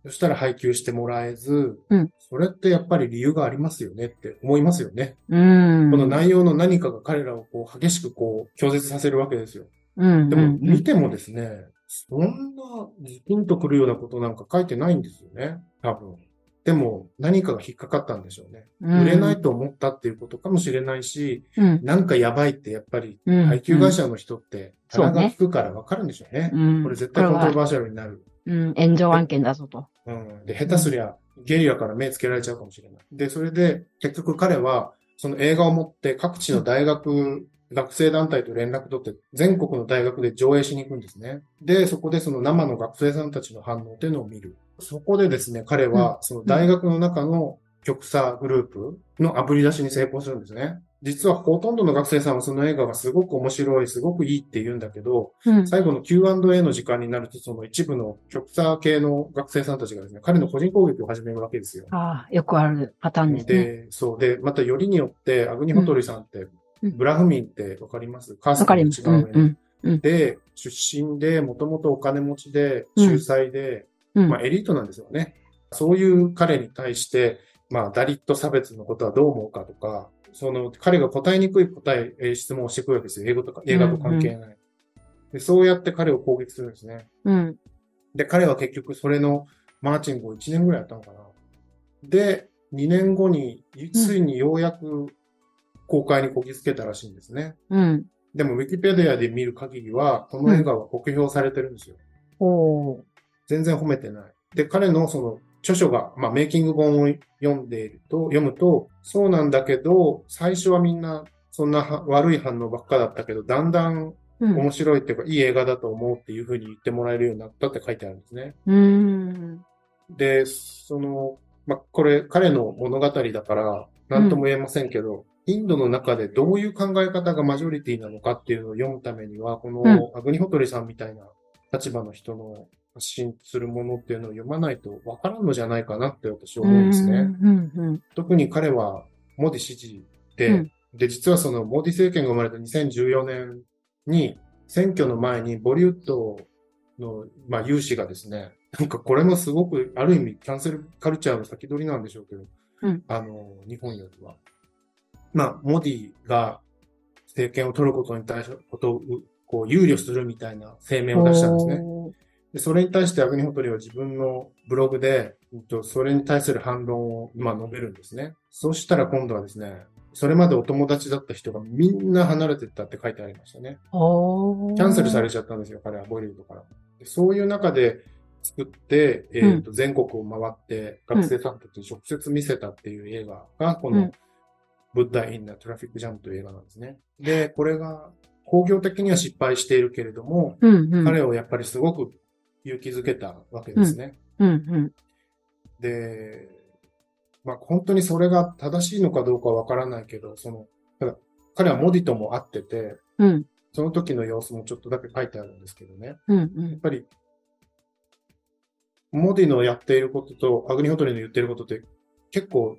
Speaker 4: そしたら配給してもらえず、
Speaker 3: うん
Speaker 4: それってやっぱり理由がありますよねって思いますよね。
Speaker 3: うん。
Speaker 4: この内容の何かが彼らをこう激しくこう拒絶させるわけですよ。
Speaker 3: うん。
Speaker 4: でも
Speaker 3: うん
Speaker 4: 見てもですね、そんなズキンとくるようなことなんか書いてないんですよね。多分。でも何かが引っかかったんでしょうね。
Speaker 3: うん
Speaker 4: 売れないと思ったっていうことかもしれないし、
Speaker 3: うん。
Speaker 4: なんかやばいってやっぱり
Speaker 3: うん。
Speaker 4: 配給会社の人って
Speaker 3: そうね
Speaker 4: 鼻が利くからわかるんでしょうね。
Speaker 3: うん。
Speaker 4: これ絶対コントロバーシャルになる。
Speaker 3: うん。炎上案件だぞと。
Speaker 4: うん。で、下手すりゃゲリラから目つけられちゃうかもしれない。で、それで結局彼はその映画を持って各地の大学、学生団体と連絡取って全国の大学で上映しに行くんですね。で、そこでその生の学生さんたちの反応っていうのを見る。そこでですね、彼はその大学の中の極左グループの炙り出しに成功するんですね。実はほとんどの学生さんはその映画がすごく面白い、すごくいいって言うんだけど、
Speaker 3: うん。
Speaker 4: 最後の Q&A の時間になると、その一部の極左系の学生さんたちがですね、彼の個人攻撃を始めるわけですよ。
Speaker 3: ああ、よくあるパターンですね。
Speaker 4: で、そう。で、またよりによって、アグニホトリさんって、
Speaker 3: うん
Speaker 4: ブラフミンってわかります？カースト。の一番
Speaker 3: うん。
Speaker 4: 上
Speaker 3: うん。
Speaker 4: で、出身で、もともとお金持ちで、
Speaker 3: うん
Speaker 4: 秀才で、
Speaker 3: うん。
Speaker 4: まあエリートなんですよね。そういう彼に対して、まあ、ダリット差別のことはどう思うかとか、その、彼が答えにくい答え、えー質問をしてくるわけですよ。英語とか、映画と関係ない。でそうやって彼を攻撃するんですね。
Speaker 3: うん。
Speaker 4: で、彼は結局それのマーチングを1年ぐらいやったのかな。で、2年後に、ついにようやく公開にこぎつけたらしいんですね。
Speaker 3: うん。
Speaker 4: でも、ウィキペディアで見る限りは、この映画は酷評されてるんですよ。
Speaker 3: おー。
Speaker 4: 全然褒めてない。で、彼のその著書が、まあ、メイキング本を読んでいると、読むと、そうなんだけど、最初はみんな、そんなは悪い反応ばっかだったけど、だんだん
Speaker 3: うん。
Speaker 4: 面白いっていうか、いい映画だと思うっていうふうに言ってもらえるようになったって書いてあるんですね。
Speaker 3: うーん。
Speaker 4: で、その、まあ、これ、彼の物語だから、なんとも言えませんけど、インドの中でどういう考え方がマジョリティなのかっていうのを読むためには、この、
Speaker 3: うん
Speaker 4: アグニホトリさんみたいな立場の人の発信するものっていうのを読まないとわからんのじゃないかなって私は思うんですね。
Speaker 3: うん。うん。
Speaker 4: 特に彼は、モディ支持で、
Speaker 3: うん
Speaker 4: で、実はその、モディ政権が生まれた2014年に、選挙の前にボリウッドの、まあ、有志がですね、なんかこれもすごく、ある意味、キャンセルカルチャーの先取りなんでしょうけど、
Speaker 3: うん
Speaker 4: あの、日本よりは。まあ、モディが政権を取ることに対して、ことを、こう、憂慮するみたいな声明を出したんですね。で、それに対してアグニホトリは自分のブログで、うんとそれに対する反論を、まあ、述べるんですね。そうしたら今度はですね、それまでお友達だった人がみんな離れてったって書いてありましたね。キャンセルされちゃったんですよ、彼はボリウッドから。でそういう中で作って、えっ、と、全国を回って学生さんたちに直接見せたっていう映画が、この
Speaker 3: うん、
Speaker 4: ブッダ・イン・ナ・トラフィック・ジャムという映画なんですね。で、これが工業的には失敗しているけれども、
Speaker 3: うん。うん。
Speaker 4: 彼をやっぱりすごく勇気づけたわけですね。
Speaker 3: うん。うん。
Speaker 4: で、まあ本当にそれが正しいのかどうかわからないけど、その、ただ彼はモディとも会ってて、
Speaker 3: うん。
Speaker 4: その時の様子もちょっとだけ書いてあるんですけどね。
Speaker 3: うん。
Speaker 4: やっぱり、モディのやっていることとアグニホトリの言っていることって結構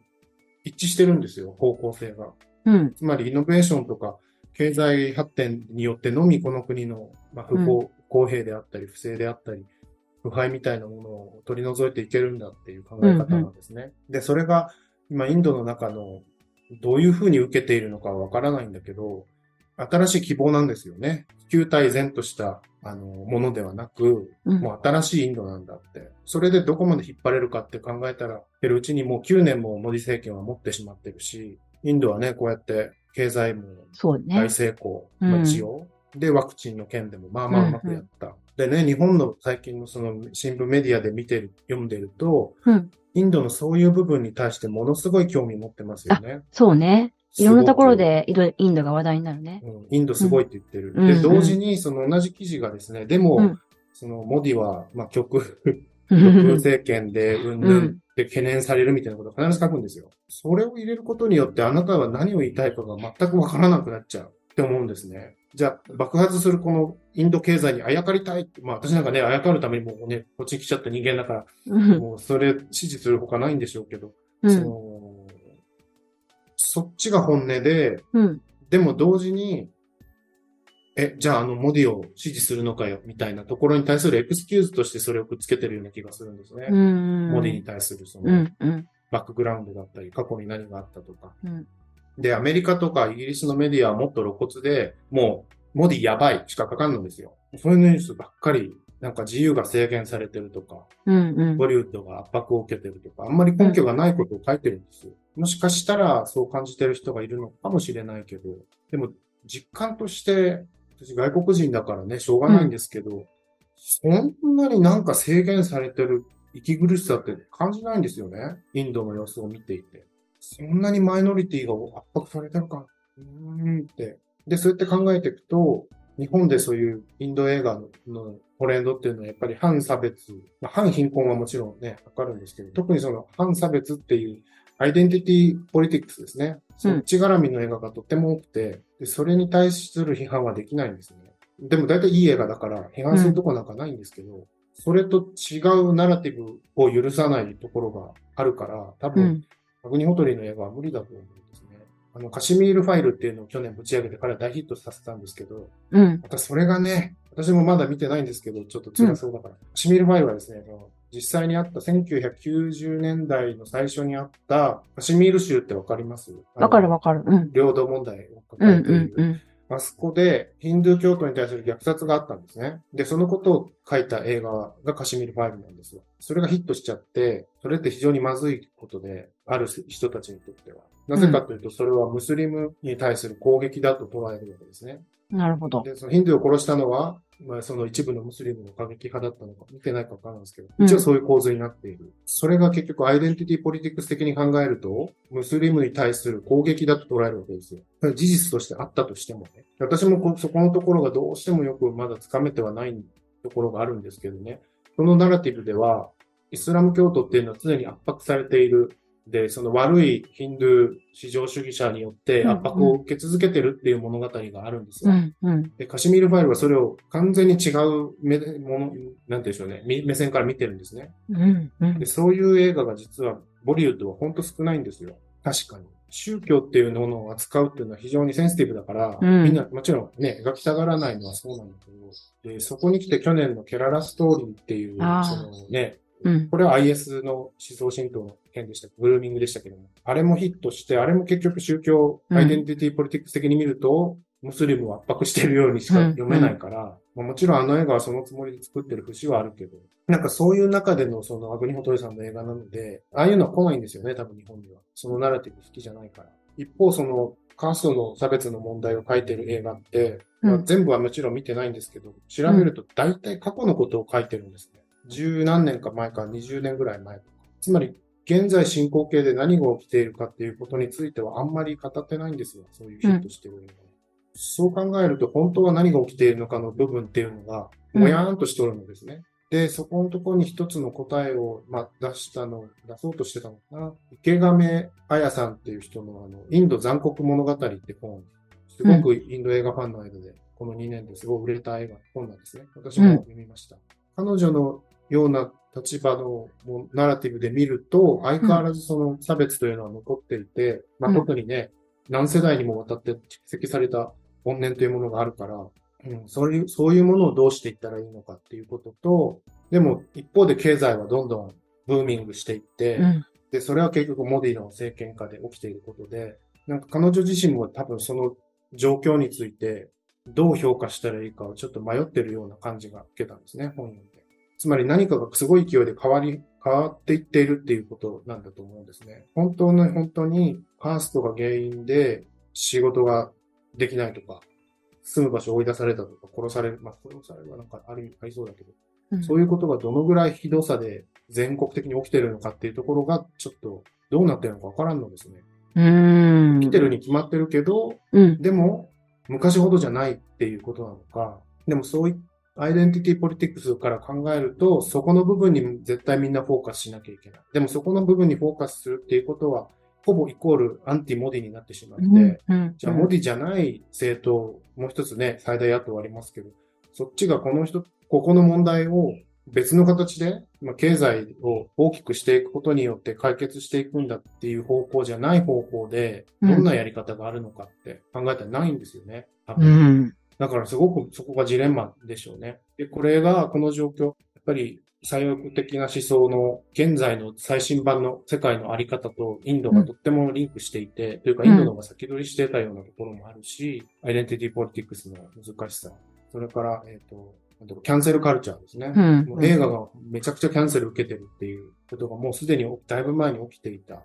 Speaker 4: 一致してるんですよ、方向性が。
Speaker 3: うん。
Speaker 4: つまりイノベーションとか経済発展によってのみこの国の、まあ、不公,、公平であったり不正であったり腐敗みたいなものを取り除いていけるんだっていう考え方なんですね。で、それが今インドの中のどういうふうに受けているのかはわからないんだけど、新しい希望なんですよね。旧体然としたあのものではなく、
Speaker 3: うん。
Speaker 4: もう新しいインドなんだって。それでどこまで引っ張れるかって考えたら、てるうちにもう9年もモディ政権は持ってしまってるし、インドはね、こうやって経済も大。成功、
Speaker 3: うん
Speaker 4: まあ一応。で、ワクチンの件でもまあまあうまくやった。でね、日本の最近のその新聞メディアで見てる、読んでると、
Speaker 3: うん。
Speaker 4: インドのそういう部分に対してものすごい興味持ってますよね。
Speaker 3: そうね。いろんなところ
Speaker 4: す
Speaker 3: でインドが話題になるね。
Speaker 4: うんインドすごいって言ってる。
Speaker 3: うん
Speaker 4: で、
Speaker 3: うん
Speaker 4: 同時にその同じ記事がですね、でも、
Speaker 3: うん
Speaker 4: そのモディは、まあ極
Speaker 3: う
Speaker 4: 極右
Speaker 3: ん。
Speaker 4: 政権で、うんぬ
Speaker 3: うん
Speaker 4: んって懸念されるみたいなことを必ず書くんですよ。それを入れることによって、あなたは何を言いたいかが全くわからなくなっちゃうって思うんですね。じゃあ、爆発するこのインド経済にあやかりたいって。まあ私なんかね、あやかるためにもうね、こっちに来ちゃった人間だから、
Speaker 3: うん。
Speaker 4: もうそれ支持するほかないんでしょうけど、そ
Speaker 3: うん。
Speaker 4: のそっちが本音で、
Speaker 3: うん。
Speaker 4: でも同時に、え、じゃああのモディを支持するのかよ、みたいなところに対するエクスキューズとしてそれをくっつけてるような気がするんですね。
Speaker 3: うん。
Speaker 4: モディに対するその。バックグラウンドだったり、過去に何があったとか。
Speaker 3: うん。
Speaker 4: で、アメリカとかイギリスのメディアはもっと露骨で、もう、モディやばいしか書かんのですよ。そういうニュースばっかり、なんか自由が制限されてるとか、
Speaker 3: うん。うん
Speaker 4: ボリウッドが圧迫を受けてるとか、あんまり根拠がないことを書いてるんですよ。もしかしたらそう感じてる人がいるのかもしれないけど、でも実感として、私外国人だからね、しょうがないんですけど、そんなになんか制限されてる息苦しさって感じないんですよね。インドの様子を見ていて。そんなにマイノリティが圧迫されてるか。うーんって。で、そうやって考えていくと、日本でそういうインド映画のトレンドっていうのはやっぱり反差別、まあ、反貧困はもちろんね、わかるんですけど、特にその反差別っていうアイデンティティポリティクスですね。そっち絡みの映画がとっても多くて、でそれに対する批判はできないんですね。でも大体いい映画だから批判するとこなんかないんですけど、それと違うナラティブを許さないところがあるから、多分、
Speaker 3: うん。
Speaker 4: アグニホトリの映画は無理だと思うんですね。あの、カシミールファイルっていうのを去年ぶち上げて彼は大ヒットさせたんですけど、
Speaker 3: うん。
Speaker 4: またそれがね、私もまだ見てないんですけど、ちょっと辛そうだから。カシミールファイルはですね、実際にあった1990年代の最初にあったカシミール州ってわかります？
Speaker 3: わかるわかる。うん。
Speaker 4: 領土問題を
Speaker 3: う
Speaker 4: 抱え
Speaker 3: ん
Speaker 4: ていうる。
Speaker 3: んうん。
Speaker 4: あそこでヒンドゥー教徒に対する虐殺があったんですね。で、そのことを書いた映画がカシミールファイルなんですよ。それがヒットしちゃって、それって非常にまずいことで、ある人たちにとっては。なぜかというと、それはムスリムに対する攻撃だと捉えるわけですね。
Speaker 3: なるほど。
Speaker 4: で、そのヒンドゥーを殺したのは、まあ、その一部のムスリムの過激派だったのか、見てないかわからないんですけど、
Speaker 3: うん
Speaker 4: 一応そういう構図になっている。それが結局アイデンティティポリティクス的に考えると、ムスリムに対する攻撃だと捉えるわけですよ。事実としてあったとしてもね。私もこそこのところがどうしてもよくまだつかめてはないところがあるんですけどね。このナラティブでは、イスラム教徒っていうのは常に圧迫されている。で、その悪いヒンドゥー至上主義者によって圧迫を受け続けてるっていう物語があるんですよ。
Speaker 3: うんうん。
Speaker 4: で、カシミールファイルはそれを完全に違う目でもの、なんて言うんでしょうね、み目線から見てるんですね。
Speaker 3: うんうん
Speaker 4: で、。そういう映画が実はボリウッドは本当少ないんですよ。確かに。宗教っていうものを扱うっていうのは非常にセンシティブだから、
Speaker 3: うん
Speaker 4: みんな、もちろんね、描きたがらないのはそうなんだけど、で、そこに来て去年のケララストーリーっていう、そのね、
Speaker 3: うん。
Speaker 4: これは IS の思想浸透の件でした。グルーミングでしたけども。あれもヒットして、あれも結局宗教、
Speaker 3: うん
Speaker 4: アイデンティティポリティクス的に見ると、ムスリムを圧迫しているようにしか読めないから、まあもちろんあの映画はそのつもりで作ってる節はあるけど、なんかそういう中でのそのアグニホトリさんの映画なので、ああいうのは来ないんですよね、多分日本には。そのナラティブ好きじゃないから。一方、そのカーストの差別の問題を書いてる映画って、まあ
Speaker 3: うん
Speaker 4: 全部はもちろん見てないんですけど、調べると大体過去のことを書いてるんですね。十何年か前か20年ぐらい前とか。つまり、現在進行形で何が起きているかっていうことについてはあんまり語ってないんですよ。そういうヒットしてる映画、そう考えると、本当は何が起きているのかの部分っていうのが、もやーんとしておるのですね。で、そこのところに一つの答えを、まあ、出したの、出そうとしてたのかな。池亀彩さんっていう人の、あの、インド残酷物語って本、すごくインド映画ファンの間で、この2年ですごい売れた映画、本なんですね。私も読みました。彼女のような立場のナラティブで見ると、相変わらずその差別というのは残っていて、まあ、
Speaker 3: うん
Speaker 4: 特にね、何世代にもわたって蓄積された怨念というものがあるから、うん、そういう、そういうものをどうしていったらいいのかっていうことと、でも一方で経済はどんどんブーミングしていって、
Speaker 3: うん。
Speaker 4: で、それは結局モディの政権下で起きていることで、なんか彼女自身も多分その状況についてどう評価したらいいかをちょっと迷ってるような感じが受けたんですね、本読んで。つまり何かがすごい勢いで変わり、変わっていっているっていうことなんだと思うんですね。本当の本当にカーストが原因で仕事ができないとか、住む場所を追い出されたとか、殺される、まあ殺されるはなんかありありそうだけど、
Speaker 3: うん
Speaker 4: そういうことがどのぐらいひどさで全国的に起きてるのかっていうところが、ちょっとどうなってるのかわからんのですね。
Speaker 3: うん。
Speaker 4: 来てるに決まってるけど、
Speaker 3: うん。
Speaker 4: でも、昔ほどじゃないっていうことなのか、でもそういアイデンティティポリティクスから考えると、そこの部分に絶対みんなフォーカスしなきゃいけない。でもそこの部分にフォーカスするっていうことは、ほぼイコールアンティモディになってしまって、
Speaker 3: うんうん
Speaker 4: じゃあ、モディじゃない政党、もう一つね、最大野党ありますけど、そっちがこの人、ここの問題を別の形で、まあ、経済を大きくしていくことによって解決していくんだっていう方向じゃない方向で、
Speaker 3: うん
Speaker 4: どんなやり方があるのかって考えたらないんですよね。多
Speaker 3: う
Speaker 4: 分
Speaker 3: ん。
Speaker 4: だからすごくそこがジレンマでしょうね。で、これが、この状況、やっぱり左翼的な思想の現在の最新版の世界のあり方とインドがとってもリンクしていて、というかインドの方が先取りしてたようなところもあるし、アイデンティティポリティクスの難しさ。それから、えっ、と、なんだろうキャンセルカルチャーですね。
Speaker 3: うん
Speaker 4: もう映画がめちゃくちゃキャンセル受けてるっていうことがもうすでにだいぶ前に起きていた。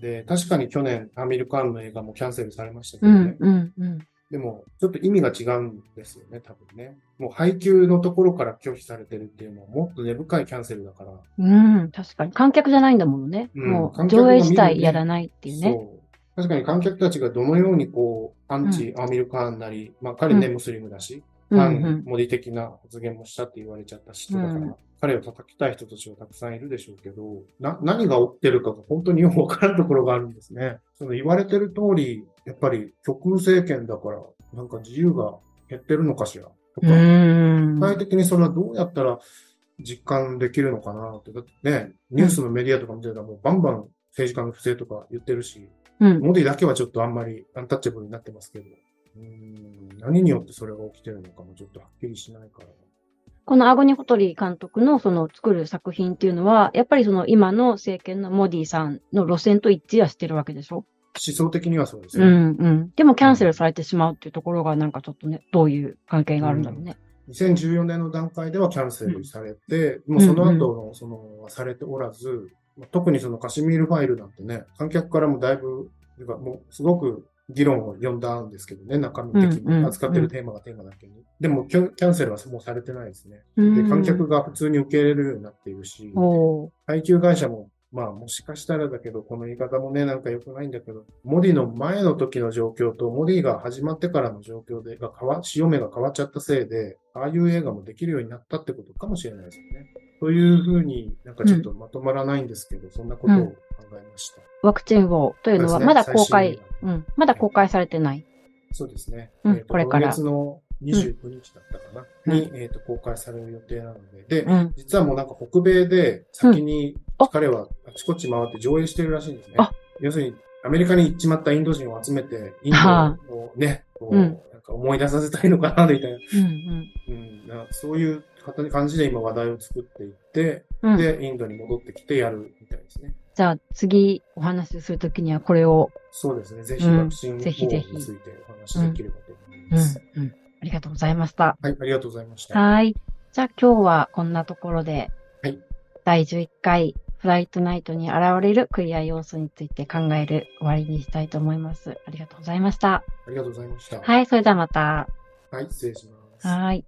Speaker 4: で、確かに去年アミルカーンの映画もキャンセルされましたけどね。
Speaker 3: うん。うん。うん。
Speaker 4: でも、ちょっと意味が違うんですよね、多分ね。もう配給のところから拒否されてるっていうのはもっと根深いキャンセルだから。
Speaker 3: うん。確かに。観客じゃないんだものね。
Speaker 4: うん
Speaker 3: もう、上映自体やらないっていうね。
Speaker 4: そう。確かに観客たちがどのようにこう、アンチアミルカーンなり、まあ彼ね、
Speaker 3: うん
Speaker 4: ムスリムだし、
Speaker 3: うん。
Speaker 4: 反
Speaker 3: うん。
Speaker 4: モディ的な発言もしたって言われちゃった人だから、
Speaker 3: うん
Speaker 4: 彼を叩きたい人たちはたくさんいるでしょうけど、な、何が起きてるかが本当によくわからんところがあるんですね。その言われてる通り、やっぱり極右政権だから、なんか自由が減ってるのかしら？と
Speaker 3: う
Speaker 4: か、
Speaker 3: ん。
Speaker 4: 具体的にそれはどうやったら実感できるのかなって。だってね、ニュースのメディアとか見てたらもうバンバン政治家の不正とか言ってるし、
Speaker 3: うん。
Speaker 4: モディだけはちょっとあんまりアンタッチャブルになってますけど、うーん何によってそれが起きてるのかもちょっとはっきりしないから。
Speaker 3: このアゴニ・ホトリー監督のその作る作品っていうのは、やっぱりその今の政権のモディさんの路線と一致はしてるわけでしょ？
Speaker 4: 思想的にはそうです
Speaker 3: う
Speaker 4: ね。
Speaker 3: んうん。でもキャンセルされてしまうっていうところがなんかちょっとね、どういう関係があるんだろうね。
Speaker 4: 2014年の段階ではキャンセルされて、もうその後の、その、されておらず、特にそのカシミールファイルなんてね、観客からもだいぶ、もうすごく議論を呼んだんですけどね、中身的
Speaker 3: うんうん
Speaker 4: に扱ってるテーマがテーマだけに。でもキャンキャンセルはもうされてないですね。で、
Speaker 3: うん
Speaker 4: 観客が普通に受け入れるようになっているし、配給会社も、まあもしかしたらだけど、この言い方もね、なんか良くないんだけど、モディの前の時の状況と、モディが始まってからの状況で、が変わ、潮目が変わっちゃったせいで、ああいう映画もできるようになったってことかもしれないですよね。というふうになんかちょっとまとまらないんですけど、そんなことを考えました。
Speaker 3: ワクチンをというのはまだ公開うん、まだ公開されてない？
Speaker 4: そうですね。
Speaker 3: うんこれから
Speaker 4: 今月の29日だったかな、
Speaker 3: うん
Speaker 4: に、えっ、と、公開される予定なので、で、
Speaker 3: うん。
Speaker 4: 実はもうなんか北米で先に彼はあちこち回って上映してるらしいんですね
Speaker 3: あ。
Speaker 4: 要するにアメリカに行っちまったインド人を集めて、イン
Speaker 3: は
Speaker 4: ドをね、こう
Speaker 3: うん
Speaker 4: なんか思い出させたいのかな、みたいな。
Speaker 3: うん
Speaker 4: うん、なそういう感じで今話題を作っていって、
Speaker 3: うん。うん、
Speaker 4: で、インドに戻ってきてやるみたいですね。
Speaker 3: じゃあ次お話しするときにはこれを、
Speaker 4: そうですね。ぜひ
Speaker 3: うん
Speaker 4: ワクチン法についてお話しできればと思い
Speaker 3: うん
Speaker 4: ます。、
Speaker 3: うん。ありがとうございました。
Speaker 4: はい、ありがとうございました。
Speaker 3: はい。じゃあ今日はこんなところで、
Speaker 4: はい
Speaker 3: 第11回フライトナイトに現れるクリア要素について考える終わりにしたいと思います。ありがとうございました。
Speaker 4: ありがとうございました。
Speaker 3: はい、それではまた。
Speaker 4: はい、失礼します。
Speaker 3: はい。